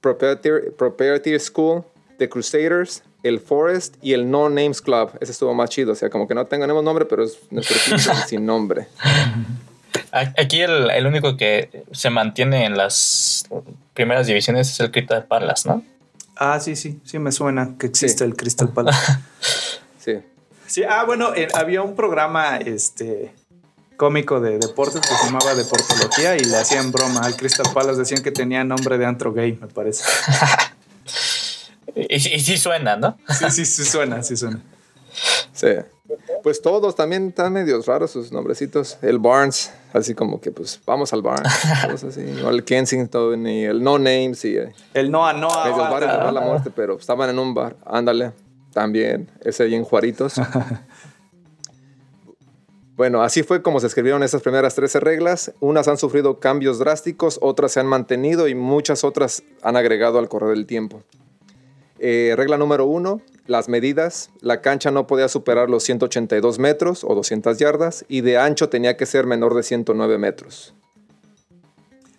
[SPEAKER 3] Proprietary, School, The Crusaders, el Forest y el No Names Club. Ese estuvo más chido, o sea, como que no tenemos nombre, pero es nuestro equipo [laughs] sin nombre.
[SPEAKER 4] Aquí el, el único que se mantiene en las primeras divisiones es el Crystal Palace, ¿no?
[SPEAKER 2] Ah, sí, sí, sí me suena que existe
[SPEAKER 3] Sí.
[SPEAKER 2] el Crystal Palace. [laughs]
[SPEAKER 3] Sí.
[SPEAKER 2] Sí, ah, bueno, eh, había un programa este cómico de deportes que se llamaba Deportología y le hacían broma al Crystal Palace, decían que tenía nombre de antro gay, me parece. [laughs]
[SPEAKER 4] Y, y sí suena, ¿no?
[SPEAKER 2] Sí, sí, sí suena, sí suena.
[SPEAKER 3] Sí. Pues todos también están medios raros sus nombrecitos. El Barnes, así como que pues vamos al Barnes. [laughs] todos así. O el Kensington y el No Names y eh,
[SPEAKER 2] El Noa Noa.
[SPEAKER 3] medios bares de mala muerte, pero estaban en un bar. Ándale, también. Ese ahí en Juaritos. [laughs] Bueno, así fue como se escribieron esas primeras 13 reglas. Unas han sufrido cambios drásticos, otras se han mantenido y muchas otras han agregado al correr del tiempo. Eh, regla número uno, las medidas. La cancha no podía superar los 182 metros o 200 yardas y de ancho tenía que ser menor de 109 metros.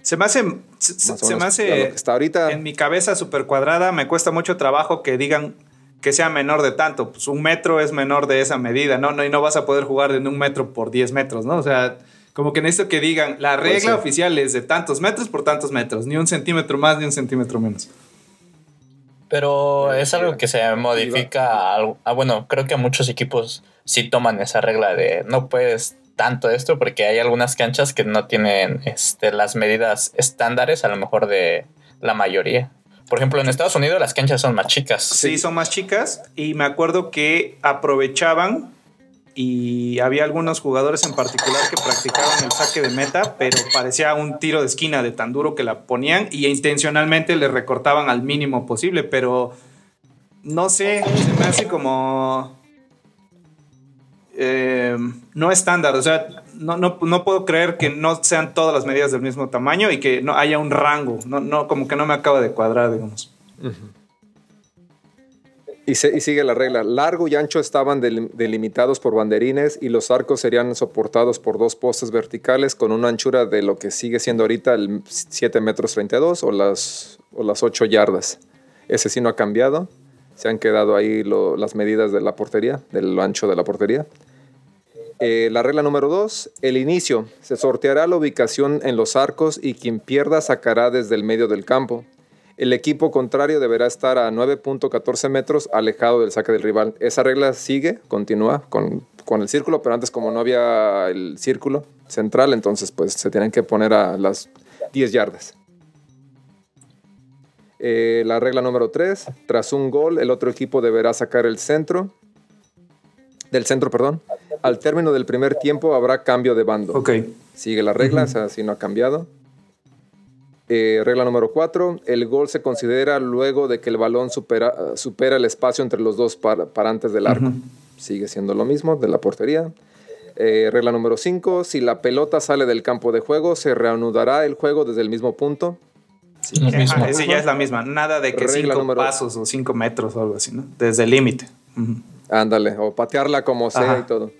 [SPEAKER 2] Se me hace, se, me hace
[SPEAKER 3] hasta ahorita-
[SPEAKER 2] en mi cabeza súper cuadrada, me cuesta mucho trabajo que digan que sea menor de tanto. Pues un metro es menor de esa medida, ¿no? no y no vas a poder jugar en un metro por 10 metros, ¿no? O sea, como que necesito que digan, la regla
[SPEAKER 3] Pues sí.
[SPEAKER 2] oficial es de tantos metros por tantos metros, ni un centímetro más ni un centímetro menos.
[SPEAKER 4] Pero es algo que se modifica. Ah, bueno, creo que muchos equipos sí toman esa regla de no puedes tanto esto porque hay algunas canchas que no tienen este, las medidas estándares, a lo mejor de la mayoría. Por ejemplo, en Estados Unidos las canchas son más chicas.
[SPEAKER 2] Sí, son más chicas y me acuerdo que aprovechaban y había algunos jugadores en particular que practicaban el saque de meta, pero parecía un tiro de esquina de tan duro que la ponían y intencionalmente le recortaban al mínimo posible, pero no sé, se me hace como eh, no estándar, o sea, no, no, no puedo creer que no sean todas las medidas del mismo tamaño y que no haya un rango, no, no, como que no me acaba de cuadrar, digamos.
[SPEAKER 3] Y, sigue la regla. Largo y ancho estaban delim- delimitados por banderines y los arcos serían soportados por dos postes verticales con una anchura de lo que sigue siendo ahorita el 7 metros 32 o las, o las 8 yardas. Ese sí no ha cambiado. Se han quedado ahí las medidas de la portería, del ancho de la portería. Eh, la regla número 2, el inicio. Se sorteará la ubicación en los arcos y quien pierda sacará desde el medio del campo. El equipo contrario deberá estar a 9.14 metros alejado del saque del rival. Esa regla sigue, continúa con, con el círculo, pero antes como no había el círculo central, entonces pues se tienen que poner a las 10 yardas. Eh, la regla número 3, tras un gol, el otro equipo deberá sacar el centro, del centro, perdón. Al término del primer tiempo habrá cambio de bando.
[SPEAKER 2] Ok.
[SPEAKER 3] Sigue las reglas, así no ha cambiado. Eh, regla número 4. El gol se considera luego de que el balón supera, supera el espacio entre los dos par- parantes del arco. Sigue siendo lo mismo de la portería. Eh, regla número 5. Si la pelota sale del campo de juego, se reanudará el juego desde el mismo punto.
[SPEAKER 4] Mismo.
[SPEAKER 2] Sí, ya es la misma. Nada de que
[SPEAKER 3] Regla
[SPEAKER 2] cinco
[SPEAKER 3] número-
[SPEAKER 2] pasos o cinco metros o algo así, ¿no? Desde el límite.
[SPEAKER 3] Ándale, o patearla como sea
[SPEAKER 2] Ajá.
[SPEAKER 3] y todo.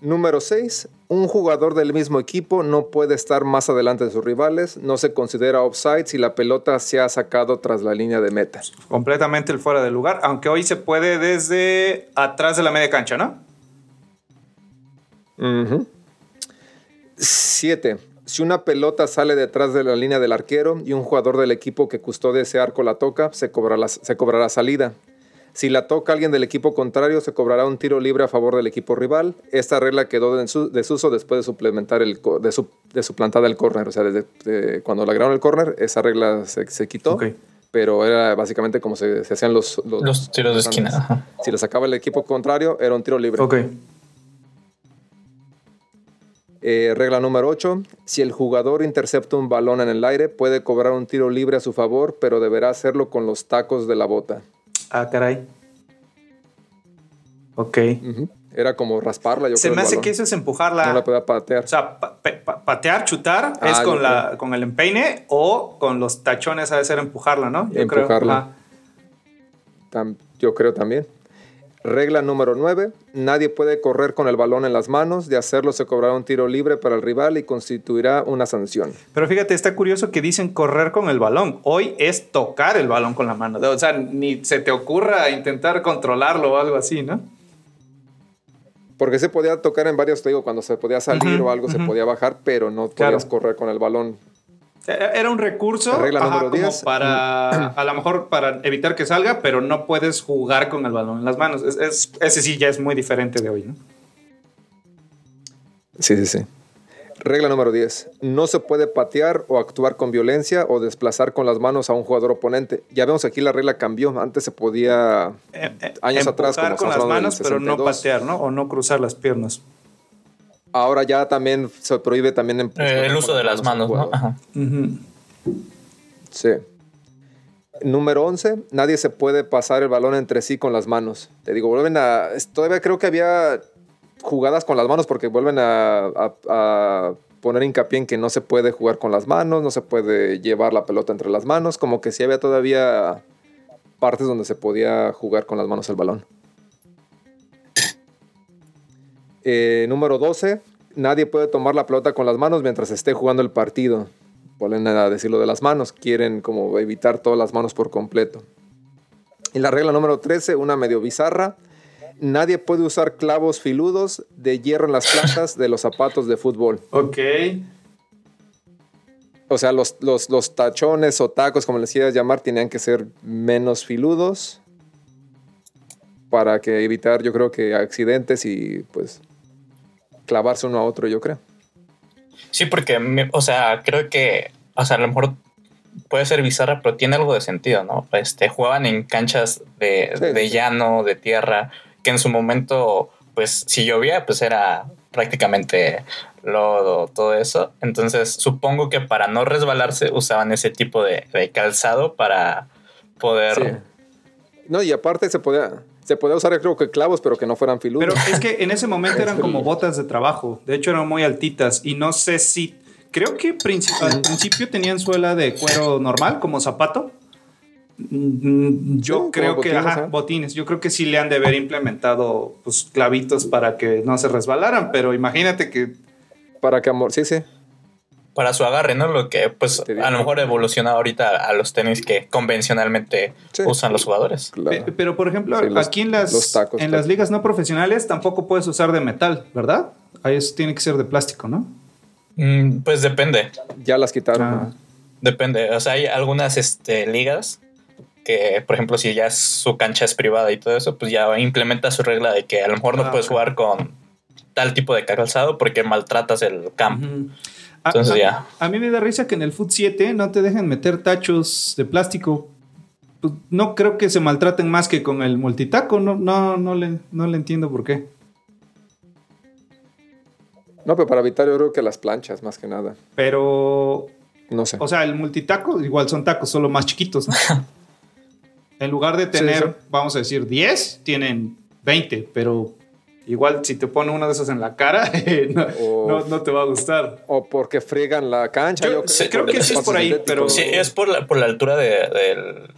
[SPEAKER 3] Número 6. Un jugador del mismo equipo no puede estar más adelante de sus rivales. No se considera offside si la pelota se ha sacado tras la línea de meta.
[SPEAKER 2] Completamente el fuera de lugar, aunque hoy se puede desde atrás de la media cancha, ¿no?
[SPEAKER 3] 7. Si una pelota sale detrás de la línea del arquero y un jugador del equipo que custodia ese arco la toca, se cobrará, se cobrará salida. Si la toca alguien del equipo contrario, se cobrará un tiro libre a favor del equipo rival. Esta regla quedó de desuso después de suplementar el de, su, de suplantada el córner. O sea, desde cuando la el córner, esa regla se, quitó. Pero era básicamente como se, hacían los,
[SPEAKER 4] los, tiros de esquina.
[SPEAKER 3] Si lo sacaba el equipo contrario, era un tiro libre. Eh, regla número 8. Si el jugador intercepta un balón en el aire, puede cobrar un tiro libre a su favor, pero deberá hacerlo con los tacos de la bota.
[SPEAKER 2] Ah, caray. Ok.
[SPEAKER 3] Era como rasparla, yo
[SPEAKER 2] Se me hace que eso es empujarla.
[SPEAKER 3] No la podía patear.
[SPEAKER 2] O sea, patear, chutar, es ah, con, la, con el empeine o con los tachones ha de ser empujarla, ¿no?
[SPEAKER 3] Yo empujarla. Creo. yo creo también. Regla número 9. Nadie puede correr con el balón en las manos. De hacerlo se cobrará un tiro libre para el rival y constituirá una sanción.
[SPEAKER 2] Pero fíjate, está curioso que dicen correr con el balón. Hoy es tocar el balón con la mano. O sea, ni se te ocurra intentar controlarlo o algo así, ¿no?
[SPEAKER 3] Porque se podía tocar en varios, te digo, cuando se podía salir o algo se podía bajar, pero no podías correr con el balón
[SPEAKER 2] era un recurso para, a lo mejor para evitar que salga, pero no puedes jugar con el balón en las manos. ese sí ya es muy diferente de hoy, ¿no?
[SPEAKER 3] Sí, sí, sí. Regla número 10. No se puede patear o actuar con violencia o desplazar con las manos a un jugador oponente. Ya vemos aquí la regla cambió. Antes se podía,
[SPEAKER 2] eh, eh, años atrás, como con las manos, pero no patear, ¿no? O no cruzar las piernas.
[SPEAKER 3] Ahora ya también se prohíbe también
[SPEAKER 4] eh, el uso de las manos, ¿no?
[SPEAKER 3] Sí. Número 11, nadie se puede pasar el balón entre sí con las manos. Te digo, vuelven a... Todavía creo que había jugadas con las manos porque vuelven a, poner hincapié en que no se puede jugar con las manos, no se puede llevar la pelota entre las manos, como que sí había todavía partes donde se podía jugar con las manos el balón. Eh, número 12. Nadie puede tomar la pelota con las manos mientras esté jugando el partido. Vuelven a decirlo de las manos. Quieren como evitar todas las manos por completo. Y la regla número 13, una medio bizarra. Nadie puede usar clavos filudos de hierro en las plantas de los zapatos de fútbol.
[SPEAKER 2] Ok.
[SPEAKER 3] O sea, los, los tachones o tacos, como les quieras llamar, tenían que ser menos filudos para que evitar, yo creo que accidentes y pues clavarse uno a otro, yo creo.
[SPEAKER 4] Sí, porque, o sea, creo que, o sea, a lo mejor puede ser bizarra, pero tiene algo de sentido, ¿no? Este, jugaban en canchas de, llano, de tierra, que en su momento, pues, si llovía, pues era prácticamente lodo, todo eso. Entonces, supongo que para no resbalarse usaban ese tipo de, calzado para poder...
[SPEAKER 3] No, y aparte se podía, se podía usar, creo que clavos, pero que no fueran filudos.
[SPEAKER 2] Pero es que en ese momento [laughs] eran como botas de trabajo. De hecho, eran muy altitas. Y no sé si. Creo que al principio tenían suela de cuero normal, como zapato. Mm, yo creo que, ajá, botines. Yo creo que sí le han de haber implementado pues, clavitos para que no se resbalaran, pero imagínate que.
[SPEAKER 3] Para que amor, sí, sí
[SPEAKER 4] para su agarre, ¿no? Lo que pues a lo mejor evoluciona ahorita a los tenis que convencionalmente usan los jugadores.
[SPEAKER 2] Pero por ejemplo, aquí en las, en las ligas no profesionales tampoco puedes usar de metal, ¿verdad? Ahí eso tiene que ser de plástico, ¿no?
[SPEAKER 4] Mm, pues depende.
[SPEAKER 3] Ya las quitaron. Ah.
[SPEAKER 4] Depende. O sea, hay algunas este, ligas que, por ejemplo, si ya su cancha es privada y todo eso, pues ya implementa su regla de que a lo mejor no ah, puedes jugar con tal tipo de calzado porque maltratas el campo. Entonces
[SPEAKER 2] a,
[SPEAKER 4] ya.
[SPEAKER 2] A, mí me da risa que en el Foot 7 no te dejen meter tachos de plástico. Pues, no creo que se maltraten más que con el multitaco. No, no, no, le, no le entiendo por qué.
[SPEAKER 3] No, pero para evitar yo creo que las planchas, más que nada.
[SPEAKER 2] Pero.
[SPEAKER 3] No sé.
[SPEAKER 2] O sea, el multitaco igual son tacos, solo más chiquitos. [laughs] en lugar de tener, vamos a decir, 10, tienen 20, pero Igual si te pone uno de esos en la cara, [laughs] no, te va a gustar.
[SPEAKER 3] O porque fregan la cancha.
[SPEAKER 2] Yo, creo, que sí es por ahí, pero...
[SPEAKER 4] Sí, es por la, por la altura de, del,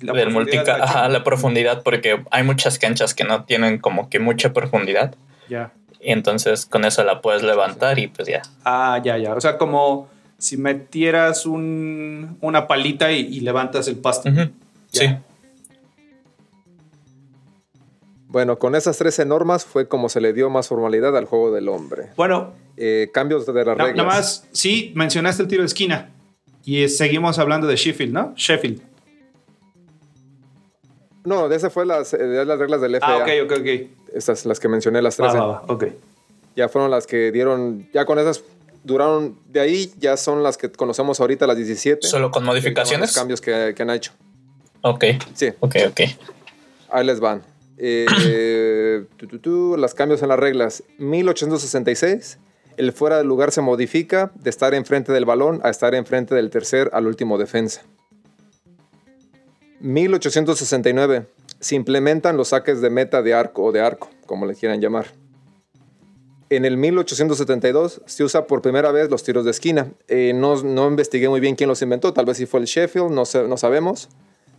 [SPEAKER 4] la del multica, ajá, la profundidad, porque hay muchas canchas que no tienen como que mucha profundidad.
[SPEAKER 2] Ya.
[SPEAKER 4] Y entonces con eso la puedes levantar y pues ya.
[SPEAKER 2] Ah, ya, ya. O sea, como si metieras un, una palita y, y levantas el pasto.
[SPEAKER 4] Sí.
[SPEAKER 3] Bueno, con esas 13 normas fue como se le dio más formalidad al juego del hombre.
[SPEAKER 2] Bueno,
[SPEAKER 3] Eh, cambios de las reglas.
[SPEAKER 2] nada más, sí, mencionaste el tiro de esquina. Y es- seguimos hablando de Sheffield, ¿no? Sheffield.
[SPEAKER 3] No, de ese fue las, eh, de las reglas del FA.
[SPEAKER 2] Ah, ok, ok, ok.
[SPEAKER 3] Estas, las que mencioné, las
[SPEAKER 2] Va,
[SPEAKER 3] 13.
[SPEAKER 2] va, va, ok.
[SPEAKER 3] Ya fueron las que dieron, ya con esas duraron, de ahí ya son las que conocemos ahorita, las 17.
[SPEAKER 4] Solo con
[SPEAKER 3] Los
[SPEAKER 4] modificaciones.
[SPEAKER 3] cambios que, que han hecho.
[SPEAKER 4] Ok,
[SPEAKER 3] Sí,
[SPEAKER 4] ok, ok.
[SPEAKER 3] ahí les van. Eh, [coughs] los cambios en las reglas. 1866, el fuera del lugar se modifica de estar enfrente del balón a estar enfrente del tercer al último defensa. 1869, se implementan los saques de meta de arco o de arco, como le quieran llamar. En el 1872 se usa por primera vez los tiros de esquina. Eh, no, no investigué muy bien quién los inventó, tal vez si fue el Sheffield, no, no sabemos,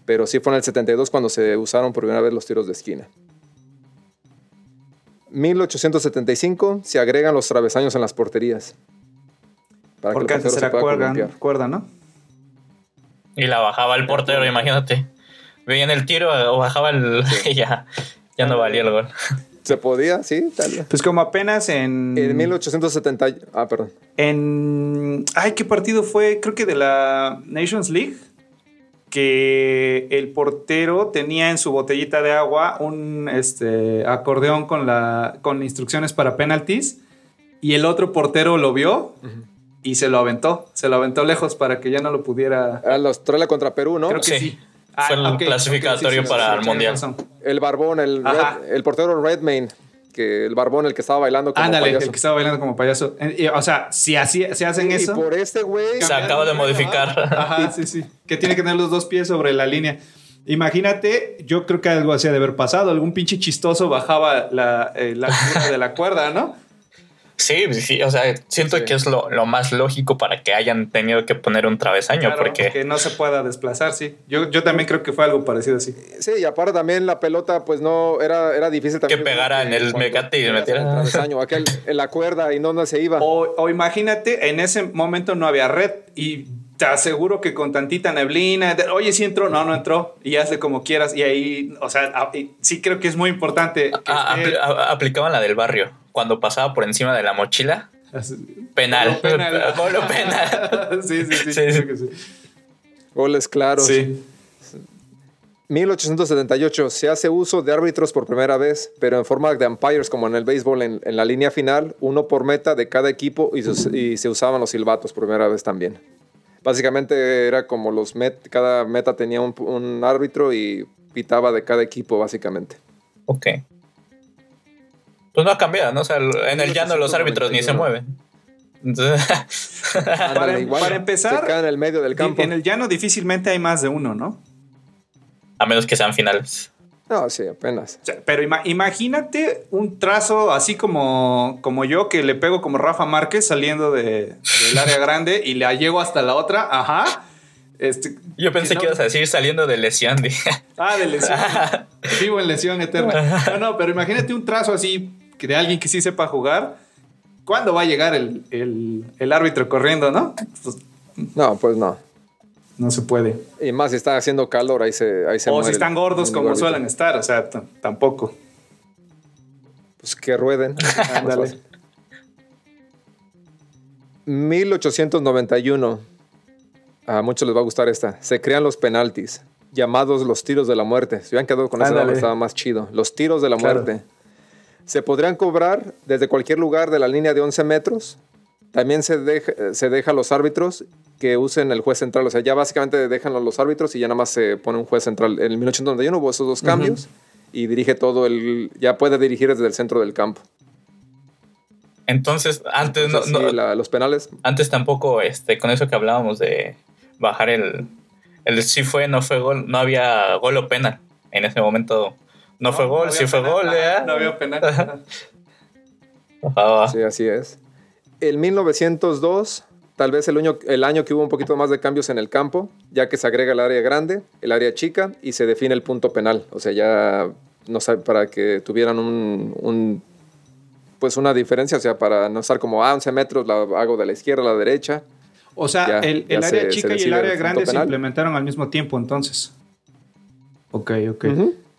[SPEAKER 3] pero sí fue en el 72 cuando se usaron por primera vez los tiros de esquina. 1875 se agregan los travesaños en las porterías. Para que
[SPEAKER 2] Porque antes era cuerda, ¿no?
[SPEAKER 4] Y la bajaba el portero, imagínate. Veían el tiro o bajaba el. [laughs] y ya, ya no valía el gol. [laughs]
[SPEAKER 3] ¿Se podía? Sí, tal vez.
[SPEAKER 2] Pues como apenas en...
[SPEAKER 3] En 1870... Ah, perdón.
[SPEAKER 2] En. Ay, ¿qué partido fue? Creo que de la Nations League. Que el portero tenía en su botellita de agua un este, acordeón con, la, con instrucciones para penalties. Y el otro portero lo vio y se lo aventó. Se lo aventó lejos para que ya no lo pudiera.
[SPEAKER 3] Ah, la Australia contra Perú, ¿no?
[SPEAKER 2] Creo que sí.
[SPEAKER 4] Sí. Fue el
[SPEAKER 2] ok,
[SPEAKER 4] clasificatorio
[SPEAKER 2] sí, sí,
[SPEAKER 4] para
[SPEAKER 2] sí,
[SPEAKER 4] el Mundial.
[SPEAKER 3] El barbón, el. Red- el portero Redmayne, que el barbón, el que estaba bailando como
[SPEAKER 2] Ándale,
[SPEAKER 3] payaso.
[SPEAKER 2] el que estaba bailando como payaso. Y, o sea, si así se hacen
[SPEAKER 3] Y
[SPEAKER 2] eso.
[SPEAKER 3] por este güey...
[SPEAKER 4] Se acaba de modificar.
[SPEAKER 2] Ajá, sí, sí. Que tiene que tener los dos pies sobre la línea. Imagínate, yo creo que algo así ha de haber pasado. Algún pinche chistoso bajaba la, eh, la de la cuerda, ¿no?
[SPEAKER 4] Sí, sí, o sea, siento
[SPEAKER 3] Sí.
[SPEAKER 4] que es lo, lo más lógico para que hayan tenido que poner un travesaño,
[SPEAKER 2] Claro,
[SPEAKER 4] porque
[SPEAKER 2] que no se pueda desplazar, sí. Yo, yo también creo que fue algo parecido así.
[SPEAKER 3] Sí, y aparte también la pelota, pues no, era, era difícil también.
[SPEAKER 4] Que pegara en el mecate y metiera.
[SPEAKER 3] el travesaño, [laughs] aquel, en la cuerda y no, no se iba.
[SPEAKER 2] O, o imagínate, en ese momento no había red y te aseguro que con tantita neblina, de, oye, sí entró, no, no entró, y hazle como quieras. Y ahí, o sea, a- y sí creo que es muy importante. Que esté-
[SPEAKER 4] apl- a- aplicaban la del barrio. Cuando pasaba por encima de la mochila, penal.
[SPEAKER 2] Golo penal. [laughs]
[SPEAKER 4] Golo penal. [laughs]
[SPEAKER 2] sí, sí, sí,
[SPEAKER 4] Sí,
[SPEAKER 2] creo
[SPEAKER 4] sí.
[SPEAKER 2] que sí.
[SPEAKER 3] Goles claros.
[SPEAKER 2] Sí.
[SPEAKER 3] 1878 se hace uso de árbitros por primera vez, pero en forma de umpires como en el béisbol en, en la línea final, uno por meta de cada equipo y, se- y se usaban los silbatos por primera vez también. Básicamente era como los met, cada meta tenía un, un árbitro y pitaba de cada equipo básicamente.
[SPEAKER 4] Ok. Pues no ha cambiado, ¿no? O sea, en el llano los árbitros ni se mueven. Entonces, [laughs]
[SPEAKER 3] Ándale, igual,
[SPEAKER 2] para empezar,
[SPEAKER 3] en el medio del campo.
[SPEAKER 2] En el llano difícilmente hay más de uno, ¿no?
[SPEAKER 4] a menos que sean finales.
[SPEAKER 3] No, sí, apenas.
[SPEAKER 2] O sea, pero ima- imagínate un trazo así como, como yo, que le pego como Rafa Márquez saliendo de, del área [laughs] grande y le llego hasta la otra. Ajá. Este,
[SPEAKER 4] Yo pensé
[SPEAKER 2] no-
[SPEAKER 4] que ibas a decir saliendo de lesión. dije.
[SPEAKER 2] Ah, de lesión. [laughs] Vivo en lesión eterna. No, no, pero imagínate un trazo así que de alguien que sí sepa jugar. ¿Cuándo va a llegar el, el- el árbitro corriendo, no? Pues,
[SPEAKER 3] No, pues no.
[SPEAKER 2] no se puede.
[SPEAKER 3] Y más si está haciendo calor, ahí se, ahí se
[SPEAKER 2] o
[SPEAKER 3] muere
[SPEAKER 2] si están gordos
[SPEAKER 3] el
[SPEAKER 2] como
[SPEAKER 3] árbitro.
[SPEAKER 2] suelen estar, o sea, tampoco.
[SPEAKER 3] Pues que rueden. [laughs]
[SPEAKER 2] Ándale.
[SPEAKER 3] 1891. A muchos les va a gustar esta. Se crean los penaltis, llamados los tiros de la muerte. Si hubieran quedado con nombre, estaba más chido. Los tiros de la
[SPEAKER 2] Claro.
[SPEAKER 3] muerte. Se podrían cobrar desde cualquier lugar de la línea de 11 metros. También se deja, se deja a los árbitros que usen el juez central. O sea, ya básicamente dejan a los árbitros y ya nada más se pone un juez central. En el 1891 hubo esos dos cambios y dirige todo el. Ya puede dirigir desde el centro del campo.
[SPEAKER 4] Entonces, antes, no,
[SPEAKER 3] Entonces,
[SPEAKER 4] no-
[SPEAKER 3] sí, la- los penales.
[SPEAKER 4] antes tampoco, este, con eso que hablábamos de bajar el, el si fue, no fue gol, no había gol o penal. En ese momento no, fue gol,
[SPEAKER 2] había
[SPEAKER 4] si fue
[SPEAKER 2] penal.
[SPEAKER 4] gol, ¿eh?
[SPEAKER 2] No había penal. [laughs]
[SPEAKER 3] Sí, así es. El 1902, tal vez el año, el año que hubo un poquito más de cambios en el campo, ya que se agrega el área grande, el área chica y se define el punto penal. O sea, ya no sé, para que tuvieran un, un pues una diferencia, o sea, para no estar como a 11 metros, la hago de la izquierda a la derecha.
[SPEAKER 2] O sea,
[SPEAKER 3] Ya,
[SPEAKER 2] el,
[SPEAKER 3] ya
[SPEAKER 2] el área
[SPEAKER 3] se- se
[SPEAKER 2] chica y el área grande se implementaron al mismo tiempo, entonces. Ok, ok.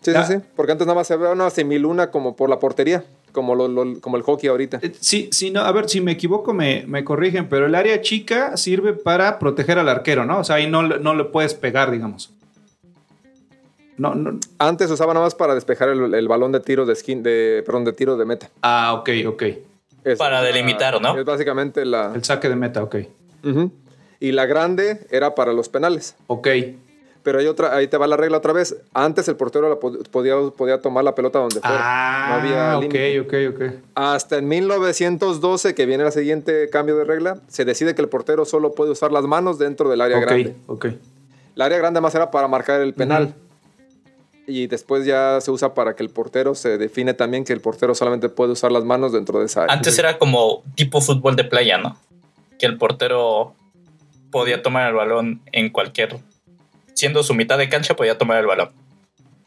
[SPEAKER 3] Sí,
[SPEAKER 2] Ya.
[SPEAKER 3] sí, sí. Porque antes nada más se ve una similuna como por la portería, como, lo- lo- como el hockey ahorita.
[SPEAKER 2] Eh, Sí, sí, no, a ver, si me equivoco me, me corrigen, pero el área chica sirve para proteger al arquero, ¿no? O sea, ahí no, le- no le puedes pegar, digamos. No, no.
[SPEAKER 3] Antes usaba nada más para despejar el, el balón de tiro de skin, de, perdón, de tiro de meta.
[SPEAKER 2] Ah, ok, ok.
[SPEAKER 3] Es
[SPEAKER 4] Para delimitar, ¿no?
[SPEAKER 3] Es básicamente la.
[SPEAKER 2] El saque de meta, ok.
[SPEAKER 3] Ujú. Y la grande era para los penales.
[SPEAKER 2] Ok.
[SPEAKER 3] Pero hay otra, ahí te va la regla otra vez. Antes el portero la pod- podía, podía tomar la pelota donde fuera.
[SPEAKER 2] Ah,
[SPEAKER 3] no había
[SPEAKER 2] ok,
[SPEAKER 3] límite.
[SPEAKER 2] ok, ok.
[SPEAKER 3] Hasta en 1912, que viene el siguiente cambio de regla, se decide que el portero solo puede usar las manos dentro del área grande.
[SPEAKER 2] ok.
[SPEAKER 3] El área grande más era para marcar el penal. Y después ya se usa para que el portero se define también que el portero solamente puede usar las manos dentro de esa área.
[SPEAKER 4] Antes era como tipo fútbol de playa, ¿no? Que el portero podía tomar el balón en cualquier. Siendo su mitad de cancha, podía tomar el balón.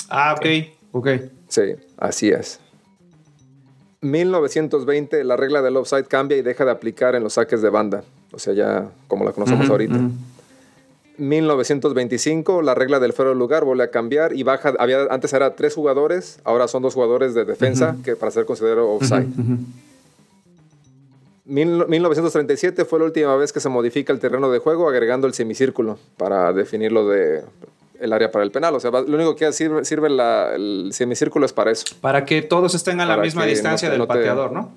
[SPEAKER 2] Ah, ok, ok.
[SPEAKER 3] Sí, así es. 1920, la regla del offside cambia y deja de aplicar en los saques de banda. O sea, ya como la conocemos ahorita.
[SPEAKER 2] ujú.
[SPEAKER 3] 1925, la regla del fuera de lugar vuelve a cambiar y baja. Había, antes era tres jugadores, ahora son dos jugadores de defensa que para ser considerado offside.
[SPEAKER 2] Ujú, ujú.
[SPEAKER 3] Mil- 1937 fue la última vez que se modifica el terreno de juego agregando el semicírculo para definirlo de el área para el penal. O sea, lo único que sirve, sirve la- el semicírculo es para eso.
[SPEAKER 2] Para que todos estén a la
[SPEAKER 3] Para
[SPEAKER 2] misma distancia
[SPEAKER 3] no
[SPEAKER 2] del
[SPEAKER 3] no te-
[SPEAKER 2] pateador, ¿no?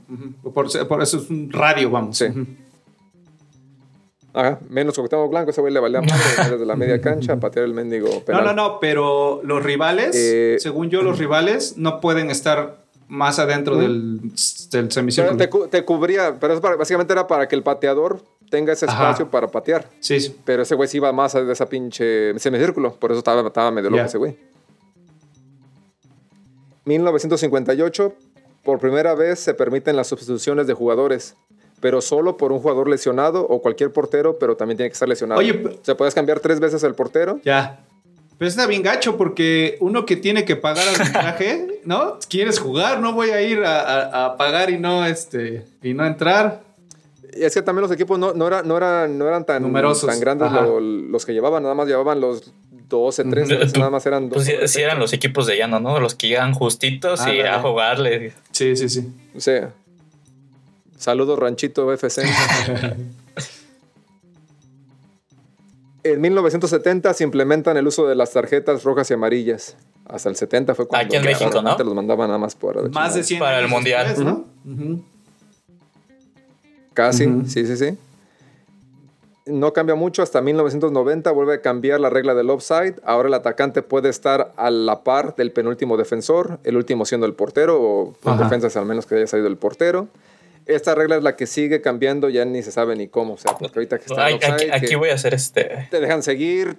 [SPEAKER 2] Por, por eso es un radio, vamos.
[SPEAKER 3] Sí.
[SPEAKER 2] Ujú.
[SPEAKER 3] Ajá, menos Cuauhtémoc Blanco, ese güey le valía madre [laughs] desde la media cancha a patear el mendigo
[SPEAKER 2] No,
[SPEAKER 3] penal.
[SPEAKER 2] no, no, pero los rivales,
[SPEAKER 3] Eh,
[SPEAKER 2] según yo, los rivales no pueden estar más adentro del, del semicírculo.
[SPEAKER 3] te, cu- te cubría, pero para- básicamente era para que el pateador tenga ese
[SPEAKER 2] Ajá.
[SPEAKER 3] espacio para patear.
[SPEAKER 2] Sí, sí.
[SPEAKER 3] Pero ese güey sí iba más de esa pinche semicírculo, por eso estaba, estaba medio loco ese güey. 1958, por primera vez se permiten las sustituciones de jugadores, pero solo por un jugador lesionado o cualquier portero, pero también tiene que estar lesionado.
[SPEAKER 2] Oye,
[SPEAKER 3] o sea, puedes cambiar tres veces el portero.
[SPEAKER 2] Ya. Pero está bien gacho porque uno que tiene que pagar arbitraje, [laughs] ¿no? Quieres jugar, no voy a ir a, a- a pagar y no, este, y no entrar.
[SPEAKER 3] Y es que también los equipos no, no, era- no eran, no eran tan,
[SPEAKER 2] Numerosos.
[SPEAKER 3] tan grandes lo- los que llevaban, nada más llevaban los 12, 13,
[SPEAKER 4] Ujú.
[SPEAKER 3] nada más eran dos.
[SPEAKER 4] Pues sí, eran los equipos de llano, ¿no? Los que llegan justitos y
[SPEAKER 2] Ándale.
[SPEAKER 4] a jugarle.
[SPEAKER 2] Sí, sí, sí.
[SPEAKER 3] O sea, saludos Ranchito FC. [laughs] en 1970 se implementan el uso de las tarjetas rojas y amarillas. Hasta el 70 fue cuando
[SPEAKER 4] Aquí en México, ¿no?
[SPEAKER 3] antes los mandaban nada más por
[SPEAKER 2] Más de 100
[SPEAKER 4] Para el Mundial.
[SPEAKER 2] ¿no?
[SPEAKER 3] Casi, sí, sí, sí. No cambia mucho, hasta 1990 vuelve a cambiar la regla del offside. Ahora el atacante puede estar a la par del penúltimo defensor, el último siendo el portero, o defensas al menos que haya salido el portero. Esta regla es la que sigue cambiando, ya ni se sabe ni cómo. O sea, porque ahorita que está
[SPEAKER 4] Ay,
[SPEAKER 3] offside,
[SPEAKER 4] aquí,
[SPEAKER 3] que
[SPEAKER 4] aquí voy a hacer este
[SPEAKER 3] te dejan seguir.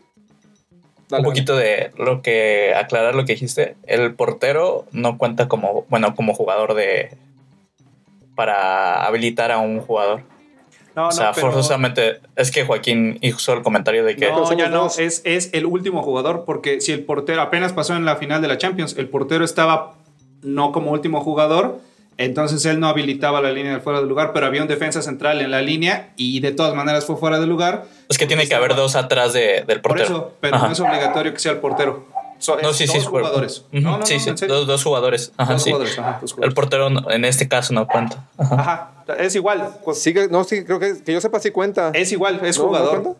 [SPEAKER 3] Dale,
[SPEAKER 4] un poquito de lo que aclarar lo que dijiste. El portero no cuenta como, bueno, como jugador de para habilitar a un jugador.
[SPEAKER 2] No,
[SPEAKER 4] o sea,
[SPEAKER 2] no, pero-
[SPEAKER 4] forzosamente es que Joaquín hizo el comentario de que
[SPEAKER 2] No, ya no, es, es el último jugador porque si el portero apenas pasó en la final de la Champions, el portero estaba no como último jugador, entonces él no habilitaba la línea de fuera de lugar, pero había un defensa central en la línea y de todas maneras fue fuera de lugar.
[SPEAKER 4] es que tiene que haber dos atrás de- del
[SPEAKER 2] Por
[SPEAKER 4] portero.
[SPEAKER 2] eso, pero
[SPEAKER 4] Ajá.
[SPEAKER 2] no es obligatorio que sea el portero. So-
[SPEAKER 4] No, sí, sí,
[SPEAKER 2] dos
[SPEAKER 4] es por-
[SPEAKER 2] jugadores.
[SPEAKER 4] Ujú,
[SPEAKER 2] No, no,
[SPEAKER 4] sí,
[SPEAKER 2] no,
[SPEAKER 4] sí, dos, dos jugadores. Ajá,
[SPEAKER 2] Dos
[SPEAKER 4] sí.
[SPEAKER 2] jugadores, ajá, dos
[SPEAKER 4] El portero no- en este caso no cuenta. Ajá.
[SPEAKER 2] Ajá, es igual, pues,
[SPEAKER 3] Sigue, no, sí, creo que, que yo sepa si cuenta.
[SPEAKER 2] es igual, es
[SPEAKER 3] ¿No? ¿No
[SPEAKER 2] jugador.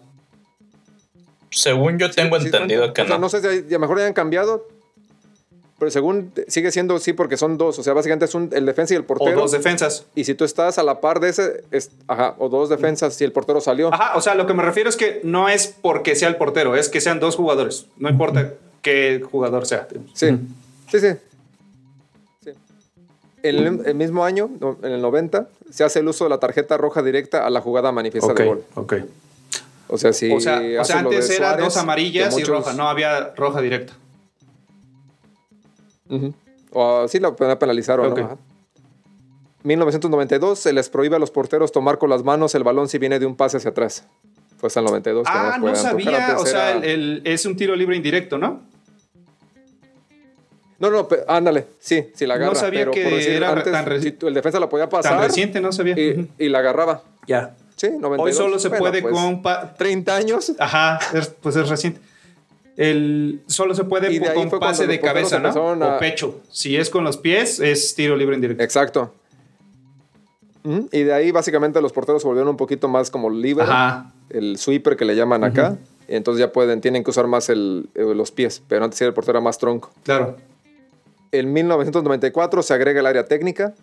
[SPEAKER 4] Según yo tengo
[SPEAKER 3] Sí,
[SPEAKER 4] entendido que
[SPEAKER 3] O sea,
[SPEAKER 4] no.
[SPEAKER 3] no sé si a lo mejor ya han cambiado, pero según sigue siendo sí porque son dos. O sea, básicamente es un, el defensa y el
[SPEAKER 2] o
[SPEAKER 3] portero.
[SPEAKER 2] dos defensas.
[SPEAKER 3] y si tú estás a la par de ese, es, ajá, o dos defensas si el portero salió.
[SPEAKER 2] Ajá, o sea, lo que me refiero es que no es porque sea el portero, es que sean dos jugadores. No importa qué jugador sea.
[SPEAKER 3] Sí, sí, sí. Sí. En el, el mismo año, en el 90, se hace el uso de la tarjeta roja directa a la jugada manifiesta
[SPEAKER 2] Ok,
[SPEAKER 3] de gol.
[SPEAKER 2] ok.
[SPEAKER 3] O sea, si
[SPEAKER 2] o sea, o antes era
[SPEAKER 3] Suárez,
[SPEAKER 2] dos amarillas y roja, no había roja directa.
[SPEAKER 3] O sí la pueden penalizar o
[SPEAKER 2] Ok.
[SPEAKER 3] no. ajá. 1992 se les prohíbe a los porteros tomar con las manos el balón si viene de un pase hacia atrás. Fue hasta el 92 que
[SPEAKER 2] Ah, no sabía. O sea,
[SPEAKER 3] era-
[SPEAKER 2] el, el- es un tiro libre indirecto, ¿no?
[SPEAKER 3] No, no, pe- ándale, sí, sí la agarra.
[SPEAKER 2] No sabía
[SPEAKER 3] pero
[SPEAKER 2] que
[SPEAKER 3] por decir,
[SPEAKER 2] era
[SPEAKER 3] antes,
[SPEAKER 2] tan reci-
[SPEAKER 3] si el defensa la podía pasar.
[SPEAKER 2] Tan reciente, no sabía.
[SPEAKER 3] Y, la agarraba.
[SPEAKER 2] Ya.
[SPEAKER 3] Sí, 92.
[SPEAKER 2] Hoy solo se
[SPEAKER 3] Bueno,
[SPEAKER 2] puede
[SPEAKER 3] pues,
[SPEAKER 2] con. pa-
[SPEAKER 3] 30 años.
[SPEAKER 2] Ajá, es- pues es reciente. El, solo se puede
[SPEAKER 3] de
[SPEAKER 2] con pase de cabeza, ¿no? O pecho. Si es con los pies, es tiro libre indirecto.
[SPEAKER 3] Exacto. Ujú, Y de ahí básicamente los porteros se volvieron un poquito más como libre.
[SPEAKER 2] Ajá.
[SPEAKER 3] El sweeper que le llaman acá. Entonces ya pueden, tienen que usar más el- eh, los pies. Pero antes era el portero era más tronco.
[SPEAKER 2] Claro.
[SPEAKER 3] En 1994 se agrega el área técnica.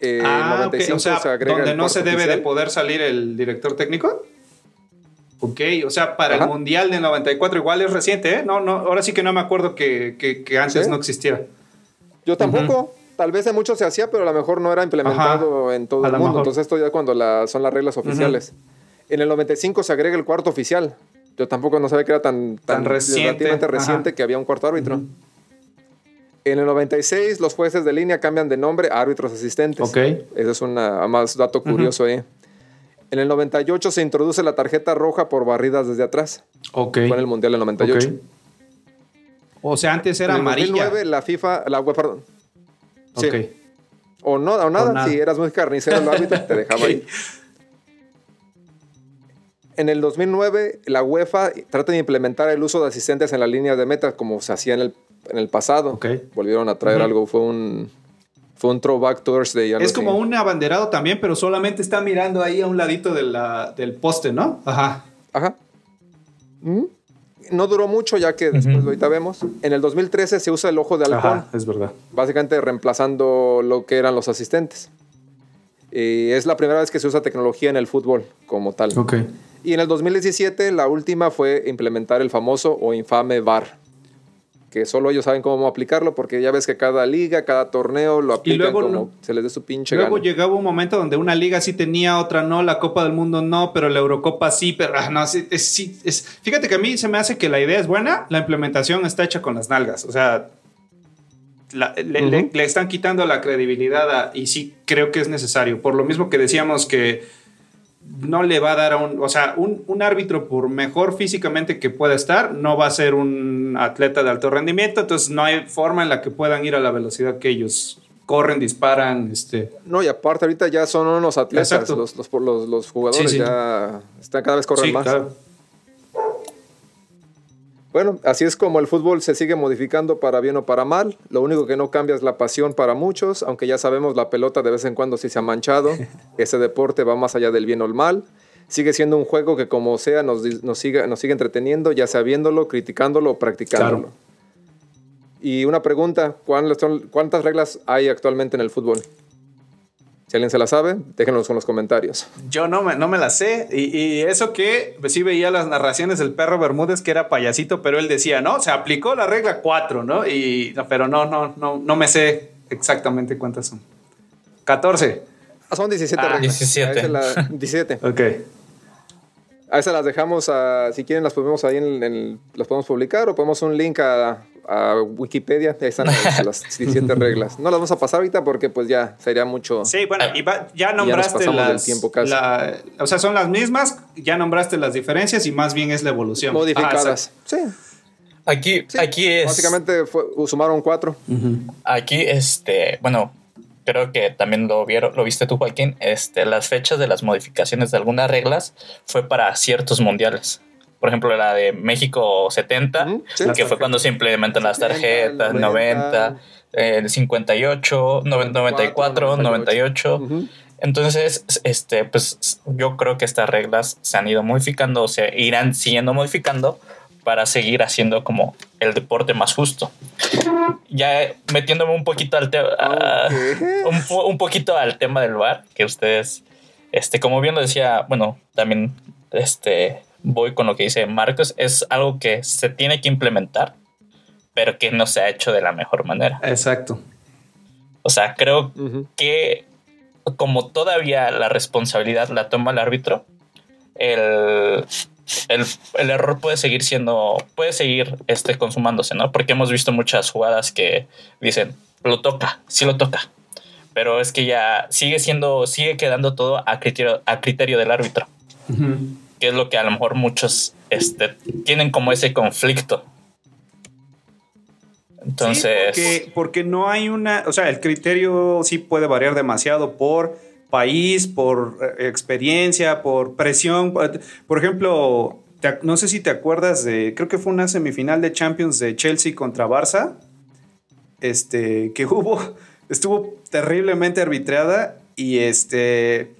[SPEAKER 3] Eh,
[SPEAKER 2] ah,
[SPEAKER 3] en
[SPEAKER 2] ok.
[SPEAKER 3] 95
[SPEAKER 2] O sea,
[SPEAKER 3] se agrega
[SPEAKER 2] donde
[SPEAKER 3] el
[SPEAKER 2] no se debe de poder salir el director técnico. Ok, o sea, para
[SPEAKER 3] Ajá.
[SPEAKER 2] el Mundial del 94 igual es reciente, ¿eh? No, no, ahora sí que no me acuerdo que, que- que antes
[SPEAKER 3] ¿Sí?
[SPEAKER 2] no existiera.
[SPEAKER 3] Yo tampoco. Tal vez en muchos se hacía, pero a lo mejor no era implementado en todo
[SPEAKER 2] A
[SPEAKER 3] el mundo.
[SPEAKER 2] mejor.
[SPEAKER 3] Entonces esto ya cuando la- son las reglas oficiales. En el 95 se agrega el cuarto oficial. Yo tampoco no sabía que era tan,
[SPEAKER 2] Tan reciente.
[SPEAKER 3] relativamente reciente
[SPEAKER 2] Ajá.
[SPEAKER 3] que había un cuarto árbitro. En el 96 los jueces de línea cambian de nombre a árbitros asistentes.
[SPEAKER 2] Ok.
[SPEAKER 3] Ese es un más dato curioso ahí. En el 98 se introduce la tarjeta roja por barridas desde atrás.
[SPEAKER 2] Ok.
[SPEAKER 3] Fue en el Mundial del 98.
[SPEAKER 2] ok. O sea, antes era
[SPEAKER 3] en el
[SPEAKER 2] amarilla.
[SPEAKER 3] 2009 la FIFA, la UEFA, perdón. Sí.
[SPEAKER 2] Ok.
[SPEAKER 3] O no, o nada.
[SPEAKER 2] nada.
[SPEAKER 3] Si eras muy carnicero el árbitro, te dejaba ahí. [laughs] En el 2009, la UEFA trata de implementar el uso de asistentes en la línea de meta como se hacía en el, en el pasado.
[SPEAKER 2] Ok.
[SPEAKER 3] Volvieron a traer algo. Fue un, fue un throwback Thursday.
[SPEAKER 2] Es como
[SPEAKER 3] así.
[SPEAKER 2] un abanderado también, pero solamente está mirando ahí a un ladito de la- del poste, ¿no? Ajá.
[SPEAKER 3] Ajá. Mm. No duró mucho, ya que después
[SPEAKER 4] Ujú.
[SPEAKER 3] ahorita vemos. En el 2013 se usa el ojo de halcón.
[SPEAKER 2] Ajá, es verdad.
[SPEAKER 3] básicamente reemplazando lo que eran los asistentes. Y es la primera vez que se usa tecnología en el fútbol como tal.
[SPEAKER 2] Ok.
[SPEAKER 3] Y en el 2017 la última fue implementar el famoso o infame VAR, que solo ellos saben cómo aplicarlo porque ya ves que cada liga, cada torneo lo aplican
[SPEAKER 2] luego
[SPEAKER 3] como se les dé su pinche
[SPEAKER 2] Luego
[SPEAKER 3] gana.
[SPEAKER 2] llegaba un momento donde una liga sí tenía, otra no, la Copa del Mundo no, pero la Eurocopa sí, pero ah, no, sí, sí, es- fíjate que a mí se me hace que la idea es buena, la implementación está hecha con las nalgas, o sea, la- le, le están quitando la credibilidad a- y sí creo que es necesario, por lo mismo que decíamos que no le va a dar a un, o sea, un, un árbitro por mejor físicamente que pueda estar, no va a ser un atleta de alto rendimiento, entonces no hay forma en la que puedan ir a la velocidad que ellos corren, disparan, este...
[SPEAKER 3] No, y aparte ahorita ya son unos atletas, los, los, los- los jugadores
[SPEAKER 2] Sí, sí.
[SPEAKER 3] ya están cada vez corren
[SPEAKER 2] Sí,
[SPEAKER 3] más.
[SPEAKER 2] claro.
[SPEAKER 3] Bueno, así es como el fútbol se sigue modificando para bien o para mal. Lo único que no cambia es la pasión para muchos, aunque ya sabemos la pelota de vez en cuando sí se ha manchado. [laughs] Ese deporte va más allá del bien o el mal. Sigue siendo un juego que como sea nos, nos, siga, nos sigue entreteniendo, ya sea viéndolo, criticándolo o practicándolo.
[SPEAKER 2] Claro.
[SPEAKER 3] Y una pregunta, ¿cuáles son- ¿cuántas reglas hay actualmente en el fútbol? Si alguien se la sabe, déjenos en los comentarios.
[SPEAKER 2] Yo no me, no me la sé. Y, y eso que pues, sí veía las narraciones del perro Bermúdez, que era payasito, pero él decía, no, se aplicó la regla 4, ¿no? Y, no, pero no, no, no, no me sé exactamente cuántas son. 14.
[SPEAKER 3] Ah, son 17
[SPEAKER 2] Ah,
[SPEAKER 3] reglas.
[SPEAKER 4] 17.
[SPEAKER 3] A esa la- [laughs] 17.
[SPEAKER 2] Ok.
[SPEAKER 3] A esas las dejamos, a- si quieren las ponemos ahí, en, en- las podemos publicar o ponemos un link a, a Wikipedia, ahí están las, [laughs] las 17 reglas. No las vamos a pasar ahorita porque pues ya sería mucho...
[SPEAKER 2] Sí, bueno, y va- ya nombraste
[SPEAKER 3] del
[SPEAKER 2] las.
[SPEAKER 3] tiempo casi.
[SPEAKER 2] la- o sea, son las mismas, ya nombraste las diferencias y más bien es la evolución. Ah,
[SPEAKER 3] modificadas. sí,
[SPEAKER 4] Aquí,
[SPEAKER 3] sí.
[SPEAKER 4] aquí es.
[SPEAKER 3] Básicamente fue- sumaron cuatro.
[SPEAKER 4] Aquí, este, bueno, creo que también lo vieron, lo viste tú, Joaquín. Este, las fechas de las modificaciones de algunas reglas fue para ciertos mundiales. Por ejemplo, la de México 70,
[SPEAKER 3] Ujú, sí.
[SPEAKER 4] que fue cuando se implementan las
[SPEAKER 3] 70,
[SPEAKER 4] tarjetas, 90, el 58, 94, 98.
[SPEAKER 3] Ujú.
[SPEAKER 4] Entonces, este, pues yo creo que estas reglas se han ido modificando, o se irán siguiendo modificando para seguir haciendo como el deporte más justo. Ya metiéndome un poquito al tema, un, po- un poquito al tema del bar, que ustedes, este, como bien lo decía, bueno, también, este, voy con lo que dice Marcos, es algo que se tiene que implementar, pero que no se ha hecho de la mejor manera.
[SPEAKER 2] Exacto.
[SPEAKER 4] O sea, creo que como todavía la responsabilidad la toma el árbitro, el, el, el error puede seguir siendo, puede seguir este, consumándose, ¿no? Porque hemos visto muchas jugadas que dicen, lo toca, sí lo toca. Pero es que ya sigue siendo, sigue quedando todo a criterio, a criterio del árbitro, que es lo que a lo mejor muchos este, tienen como ese conflicto. Entonces.
[SPEAKER 2] porque, porque no hay una. O sea, el criterio sí puede variar demasiado por país, por eh, experiencia, por presión. Por ejemplo, no sé si te acuerdas de. Creo que fue una semifinal de Champions de Chelsea contra Barça. Este. Que [laughs] hubo. Estuvo terriblemente arbitrada. Y este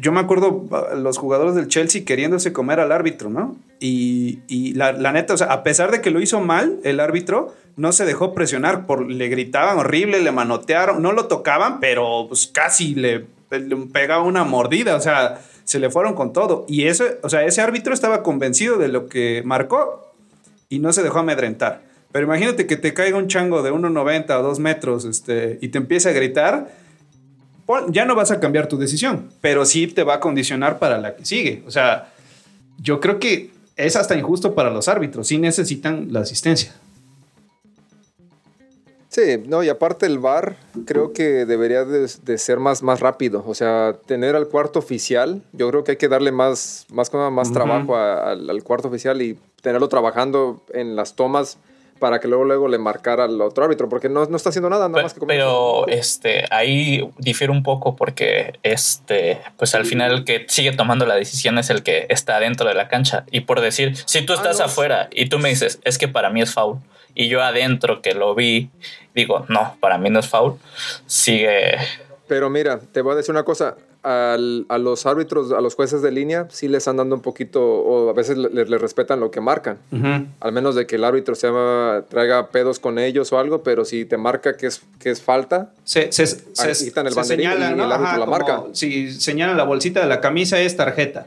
[SPEAKER 2] yo me acuerdo los jugadores del Chelsea queriéndose comer al árbitro, ¿no? Y, la, neta, o sea, a pesar de que lo hizo mal el árbitro, no se dejó presionar, por, le gritaban horrible, le manotearon, no lo tocaban, pero pues casi le, le pegaba una mordida, o sea, se le fueron con todo. Y ese, o sea, ese árbitro estaba convencido de lo que marcó y no se dejó amedrentar. Pero imagínate que te caiga un chango de 1,90 o 2 metros este, y te empiece a gritar ya no vas a cambiar tu decisión, pero sí te va a condicionar para la que sigue. O sea, yo creo que es hasta injusto para los árbitros, sí necesitan la asistencia.
[SPEAKER 3] Sí, no, y aparte el VAR creo que debería de, ser más, más rápido. O sea, tener al cuarto oficial, yo creo que hay que darle más, más, más trabajo al cuarto oficial y tenerlo trabajando en las tomas para que luego luego le marcara al otro árbitro, porque no, no está haciendo nada, nada más que
[SPEAKER 4] Pero este, ahí difiere un poco porque este, pues al final el que sigue tomando la decisión es el que está dentro de la cancha. Y por decir, si tú ah, estás afuera y tú me dices, es que para mí es foul, y yo adentro que lo vi, digo, no, para mí no es foul, sigue.
[SPEAKER 3] Pero mira, te voy a decir una cosa, a los árbitros, a los jueces de línea, sí les están dando un poquito, o a veces les le respetan lo que marcan. Al menos de que el árbitro se traiga pedos con ellos o algo, pero si te marca que es, que es falta,
[SPEAKER 2] se, se, quitan el banderín y el árbitro la marca. Si señalan la bolsita de la camisa es tarjeta.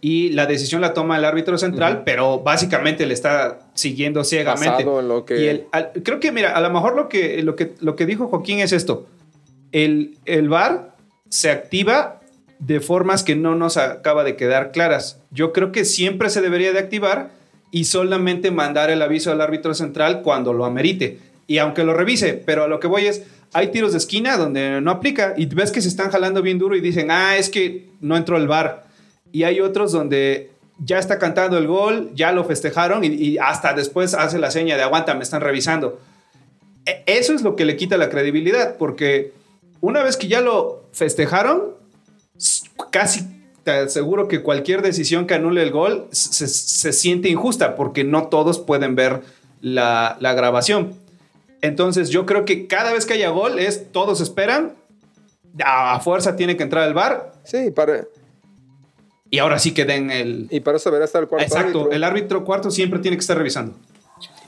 [SPEAKER 2] Y la decisión la toma el árbitro central, pero básicamente le está siguiendo ciegamente.
[SPEAKER 3] En lo que...
[SPEAKER 2] creo que, mira, a lo mejor lo que, lo que, lo que dijo Joaquín es esto. El, el VAR se activa de formas que no nos acaba de quedar claras. Yo creo que siempre se debería de activar y solamente mandar el aviso al árbitro central cuando lo amerite. Y aunque lo revise, pero a lo que voy es, hay tiros de esquina donde no aplica y ves que se están jalando bien duro y dicen, ah, es que no entró el bar. Y hay otros donde ya está cantando el gol, ya lo festejaron y, y hasta después hace la seña de aguanta, me están revisando. E, eso es lo que le quita la credibilidad, porque una vez que ya lo festejaron, casi te aseguro que cualquier decisión que anule el gol se, siente injusta porque no todos pueden ver la, grabación. Entonces yo creo que cada vez que haya gol es todos esperan, a, fuerza tiene que entrar el bar.
[SPEAKER 3] Sí, para...
[SPEAKER 2] Y ahora sí que den el...
[SPEAKER 3] Y para eso deberá estar el cuarto
[SPEAKER 2] Exacto, el árbitro cuarto siempre tiene que estar revisando.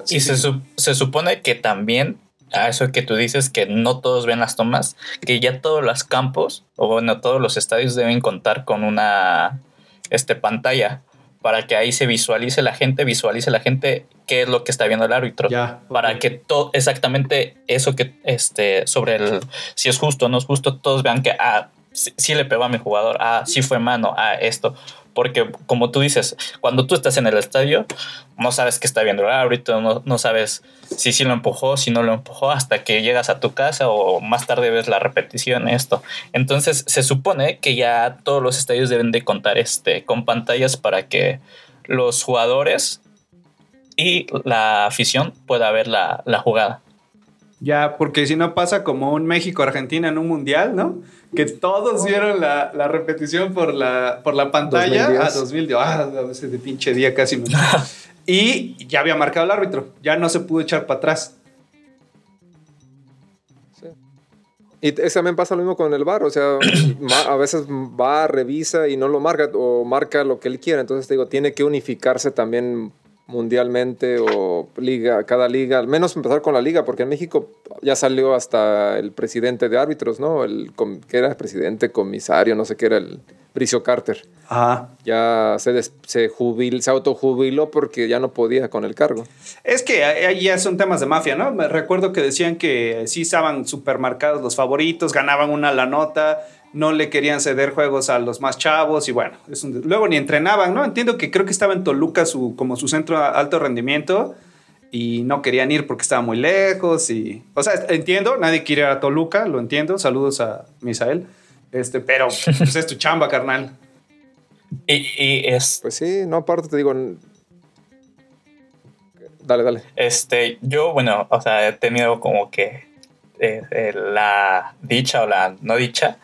[SPEAKER 4] Y se, se supone que también a eso que tú dices que no todos ven las tomas, que ya todos los campos o bueno, todos los estadios deben contar con una este, pantalla para que ahí se visualice la gente, visualice la gente qué es lo que está viendo el árbitro.
[SPEAKER 2] Ya,
[SPEAKER 4] para que todo exactamente eso que este sobre el si es justo o no es justo, todos vean que ah, sí, le pegó a mi jugador, ah, sí fue mano, ah, esto porque como tú dices, cuando tú estás en el estadio, no sabes qué está viendo el árbitro, no, sabes si sí lo empujó, si no lo empujó, hasta que llegas a tu casa o más tarde ves la repetición, esto. Entonces se supone que ya todos los estadios deben de contar este, con pantallas para que los jugadores y la afición pueda ver la, la jugada.
[SPEAKER 2] Ya, porque si no pasa como un México-Argentina en un mundial, ¿no? Que todos vieron la, repetición por la, por la pantalla. 2010. Ah, 2000, ah, ese de pinche día casi me... [laughs] y ya había marcado el árbitro, ya no se pudo echar para atrás.
[SPEAKER 3] Sí. Y también pasa lo mismo con el bar, o sea, [coughs] a veces va, revisa y no lo marca o marca lo que él quiera. Entonces te digo, tiene que unificarse también mundialmente o liga, cada liga, al menos empezar con la liga, porque en México ya salió hasta el presidente de árbitros, ¿no? El que era presidente, comisario, no sé qué era el Bricio Carter.
[SPEAKER 2] Ajá.
[SPEAKER 3] Ya se, se, jubil, se autojubiló porque ya no podía con el cargo.
[SPEAKER 2] Es que ahí ya son temas de mafia, ¿no? Me recuerdo que decían que sí estaban supermercados los favoritos, ganaban una la nota no le querían ceder juegos a los más chavos y bueno, luego ni entrenaban, ¿no? Entiendo que creo que estaba en Toluca su, como su centro de alto rendimiento y no querían ir porque estaba muy lejos y, o sea, entiendo, nadie quiere ir a Toluca, lo entiendo, saludos a Misael, este, pero pues, es tu [laughs] chamba, carnal.
[SPEAKER 4] Y, es...
[SPEAKER 3] Pues sí, no, aparte te digo, Dale, dale.
[SPEAKER 4] Este, yo, bueno, o sea, he tenido como que eh, eh, la dicha o la no dicha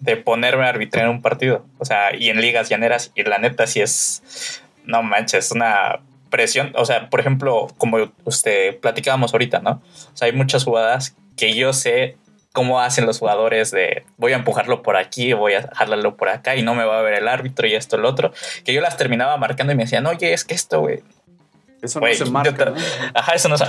[SPEAKER 4] de ponerme a arbitrar en un partido. O sea, y en ligas llaneras, y la neta sí es, no manches, una presión. O sea, por ejemplo, como usted platicábamos ahorita, ¿no? O sea, hay muchas jugadas que yo sé cómo hacen los jugadores de voy a empujarlo por aquí, voy a jalarlo por acá y no me va a ver el árbitro y esto, lo otro, que yo las terminaba marcando y me decían, oye, es que esto, güey.
[SPEAKER 2] Eso no se marca.
[SPEAKER 4] Ajá, eso no se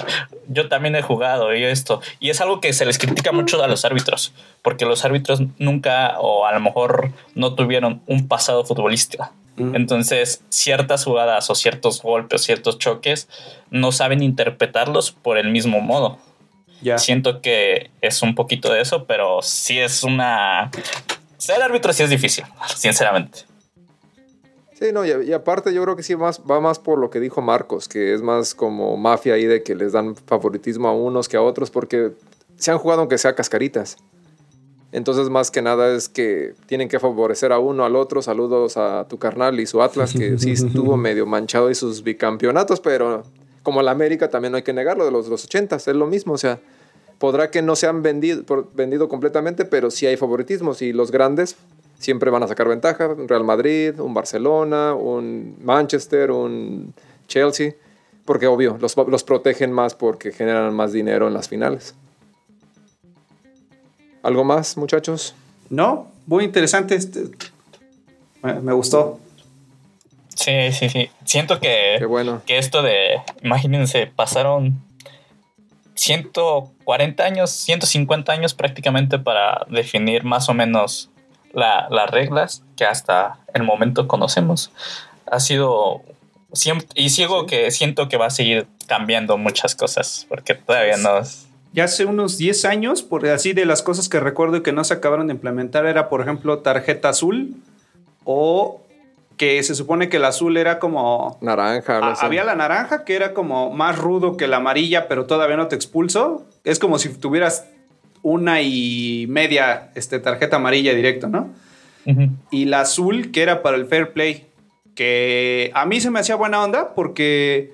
[SPEAKER 4] Yo también he jugado y esto. Y es algo que se les critica mucho a los árbitros, porque los árbitros nunca o a lo mejor no tuvieron un pasado futbolista. Entonces, ciertas jugadas o ciertos golpes, ciertos choques, no saben interpretarlos por el mismo modo. Siento que es un poquito de eso, pero sí es una... Ser árbitro sí es difícil, sinceramente.
[SPEAKER 3] Sí, no, y, aparte yo creo que sí más, va más por lo que dijo Marcos, que es más como mafia ahí de que les dan favoritismo a unos que a otros, porque se han jugado aunque sea cascaritas. Entonces, más que nada es que tienen que favorecer a uno al otro. Saludos a tu carnal y su Atlas, que sí estuvo [laughs] medio manchado y sus bicampeonatos, pero como la América también no hay que negarlo de los, los 80 es lo mismo, o sea, podrá que no se han vendido, vendido completamente, pero sí hay favoritismos y los grandes siempre van a sacar ventaja, un Real Madrid, un Barcelona, un Manchester, un Chelsea, porque obvio, los, los protegen más porque generan más dinero en las finales. ¿Algo más, muchachos?
[SPEAKER 2] No, muy interesante. Este, me gustó.
[SPEAKER 4] Sí, sí, sí. Siento que,
[SPEAKER 3] bueno.
[SPEAKER 4] que esto de, imagínense, pasaron 140 años, 150 años prácticamente para definir más o menos las reglas que hasta el momento conocemos. Ha sido y sigo que siento que va a seguir cambiando muchas cosas porque todavía no
[SPEAKER 2] ya hace unos 10 años, por así de las cosas que recuerdo que no se acabaron de implementar, era por ejemplo tarjeta azul o que se supone que el azul era como...
[SPEAKER 3] Naranja.
[SPEAKER 2] había la naranja que era como más rudo que la amarilla, pero todavía no te expulso. Es como si tuvieras una y media este, tarjeta amarilla directo, ¿no? Y la azul que era para el fair play, que a mí se me hacía buena onda porque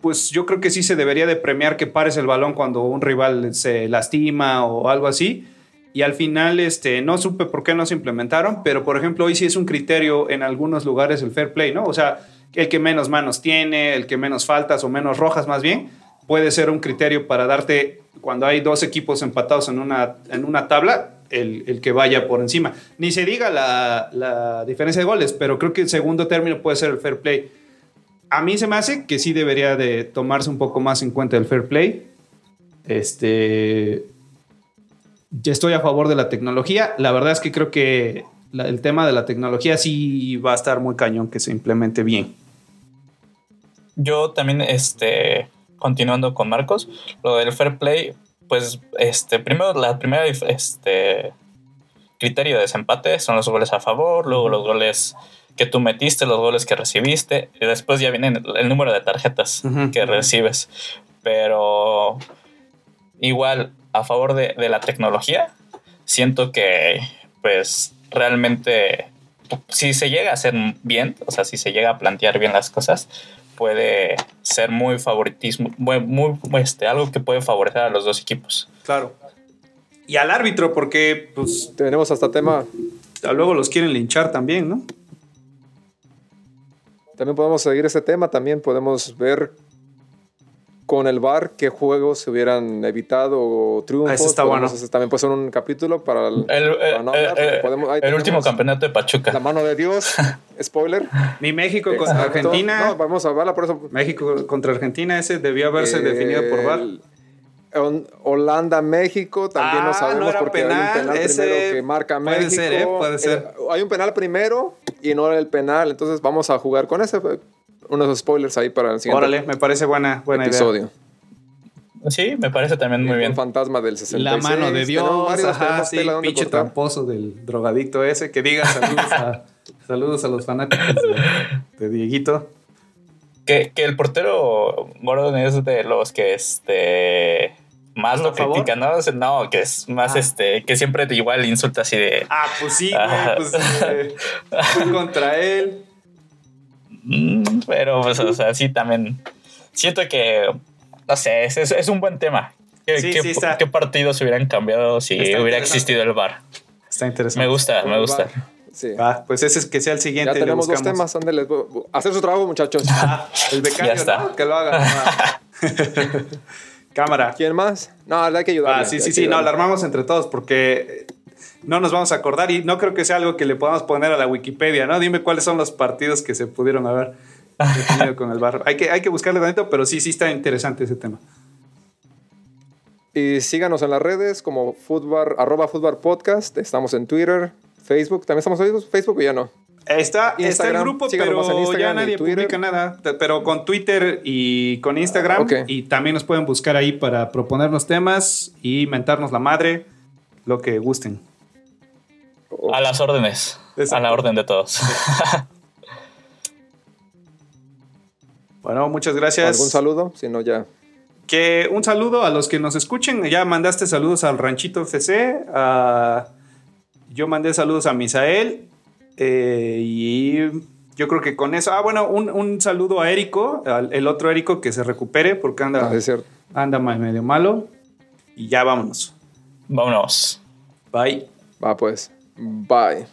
[SPEAKER 2] pues yo creo que sí se debería de premiar que pares el balón cuando un rival se lastima o algo así y al final este, no supe por qué no se implementaron, pero por ejemplo hoy sí es un criterio en algunos lugares el fair play, ¿no? O sea, el que menos manos tiene, el que menos faltas o menos rojas más bien, puede ser un criterio para darte, cuando hay dos equipos empatados en una, en una tabla, el, que vaya por encima. Ni se diga la, la diferencia de goles, pero creo que el segundo término puede ser el fair play. A mí se me hace que sí debería de tomarse un poco más en cuenta el fair play. Este, estoy a favor de la tecnología. La verdad es que creo que el tema de la tecnología sí va a estar muy cañón que se implemente bien.
[SPEAKER 4] Yo también, este, continuando con Marcos, lo del fair play, pues, este, primero, la primera, este, criterio de desempate son los goles a favor, luego los goles que tú metiste, los goles que recibiste, y después ya viene el número de tarjetas que recibes. Pero igual, a favor de, la tecnología, siento que pues realmente si se llega a hacer bien, o sea, si se llega a plantear bien las cosas, puede ser muy favoritismo, muy, muy este, algo que puede favorecer a los dos equipos.
[SPEAKER 2] Claro. Y al árbitro, porque pues
[SPEAKER 3] tenemos hasta tema.
[SPEAKER 2] Luego los quieren linchar también, ¿no?
[SPEAKER 3] También podemos seguir ese tema, también podemos ver con el VAR qué juegos se hubieran evitado o triunfos.
[SPEAKER 2] Ah, eso está bueno.
[SPEAKER 3] también puede ser un capítulo para el,
[SPEAKER 4] el, último campeonato de Pachuca.
[SPEAKER 3] La mano de Dios, [laughs] spoiler.
[SPEAKER 2] Ni México contra Argentina.
[SPEAKER 3] No, vamos a verla por eso.
[SPEAKER 2] México contra Argentina, ese debió haberse definido por VAR.
[SPEAKER 3] Holanda, México, también no ah, sabemos porque hay un penal
[SPEAKER 2] ese
[SPEAKER 3] primero que marca
[SPEAKER 2] puede
[SPEAKER 3] México.
[SPEAKER 2] Ser, ¿eh? Puede ser.
[SPEAKER 3] Eh, hay un penal primero y no el penal, entonces vamos a jugar con ese unos spoilers ahí para el siguiente
[SPEAKER 2] Órale, me parece buena, buena episodio.
[SPEAKER 4] Sí, me parece también muy bien.
[SPEAKER 3] Un fantasma del 66.
[SPEAKER 2] La mano de Dios, ajá, sí, pinche tramposo del drogadicto ese. Que diga saludos a, [laughs] saludos a los fanáticos de, Dieguito.
[SPEAKER 4] Que, que, el portero Gordon es de los que este más lo critican, ¿no? No, que es más ah. este, que siempre igual insulta así de.
[SPEAKER 2] Ah, pues sí, güey, pues eh, contra él.
[SPEAKER 4] Mm, pero, pues, o sea, sí también. siento que, no sé, es, es un buen tema. ¿Qué,
[SPEAKER 2] Sí,
[SPEAKER 4] qué-
[SPEAKER 2] sí, está-
[SPEAKER 4] qué partidos hubieran cambiado si
[SPEAKER 2] Está
[SPEAKER 4] hubiera existido el VAR?
[SPEAKER 2] Está interesante.
[SPEAKER 4] Me gusta, me gusta.
[SPEAKER 3] Sí.
[SPEAKER 2] Va, pues ese es que sea el siguiente.
[SPEAKER 3] Ya
[SPEAKER 2] le
[SPEAKER 3] tenemos dos temas, ándale. Hacer su trabajo, muchachos.
[SPEAKER 2] Ah, el becario,
[SPEAKER 4] Ya está.
[SPEAKER 2] ¿no? Que lo haga. Va. [laughs] Cámara.
[SPEAKER 3] ¿Quién más? No, hay que ayudar.
[SPEAKER 2] Ah, sí, sí, sí, no, la armamos entre todos porque no nos vamos a acordar y no creo que sea algo que le podamos poner a la Wikipedia, ¿no? Dime cuáles son los partidos que se pudieron haber definido con el barro. Hay que, hay que buscarle tantito, pero sí, sí está interesante ese tema.
[SPEAKER 3] Y síganos en las redes como footbar, arroba footbar podcast. Estamos en Twitter, Facebook. ¿También estamos en Facebook? Facebook o ya no.
[SPEAKER 2] Está, está el grupo,
[SPEAKER 3] síganos
[SPEAKER 2] pero ya nadie publica nada. Pero con Twitter y con Instagram. Y también nos pueden buscar ahí para proponernos temas y mentarnos la madre, lo que gusten.
[SPEAKER 4] A las órdenes. A la orden de todos. [laughs]
[SPEAKER 2] Bueno, muchas gracias.
[SPEAKER 3] ¿Algún saludo? Si no, ya.
[SPEAKER 2] Que un saludo a los que nos escuchen. Ya mandaste saludos al Ranchito FC. a- yo mandé saludos a Misael. eh, y yo creo que con eso. Ah, bueno, un, un saludo a Érico, al- el otro Érico que se recupere porque anda,
[SPEAKER 3] Ah, es cierto.
[SPEAKER 2] anda medio malo. Y ya vámonos.
[SPEAKER 4] Vámonos.
[SPEAKER 2] Bye.
[SPEAKER 3] Va pues. Bye.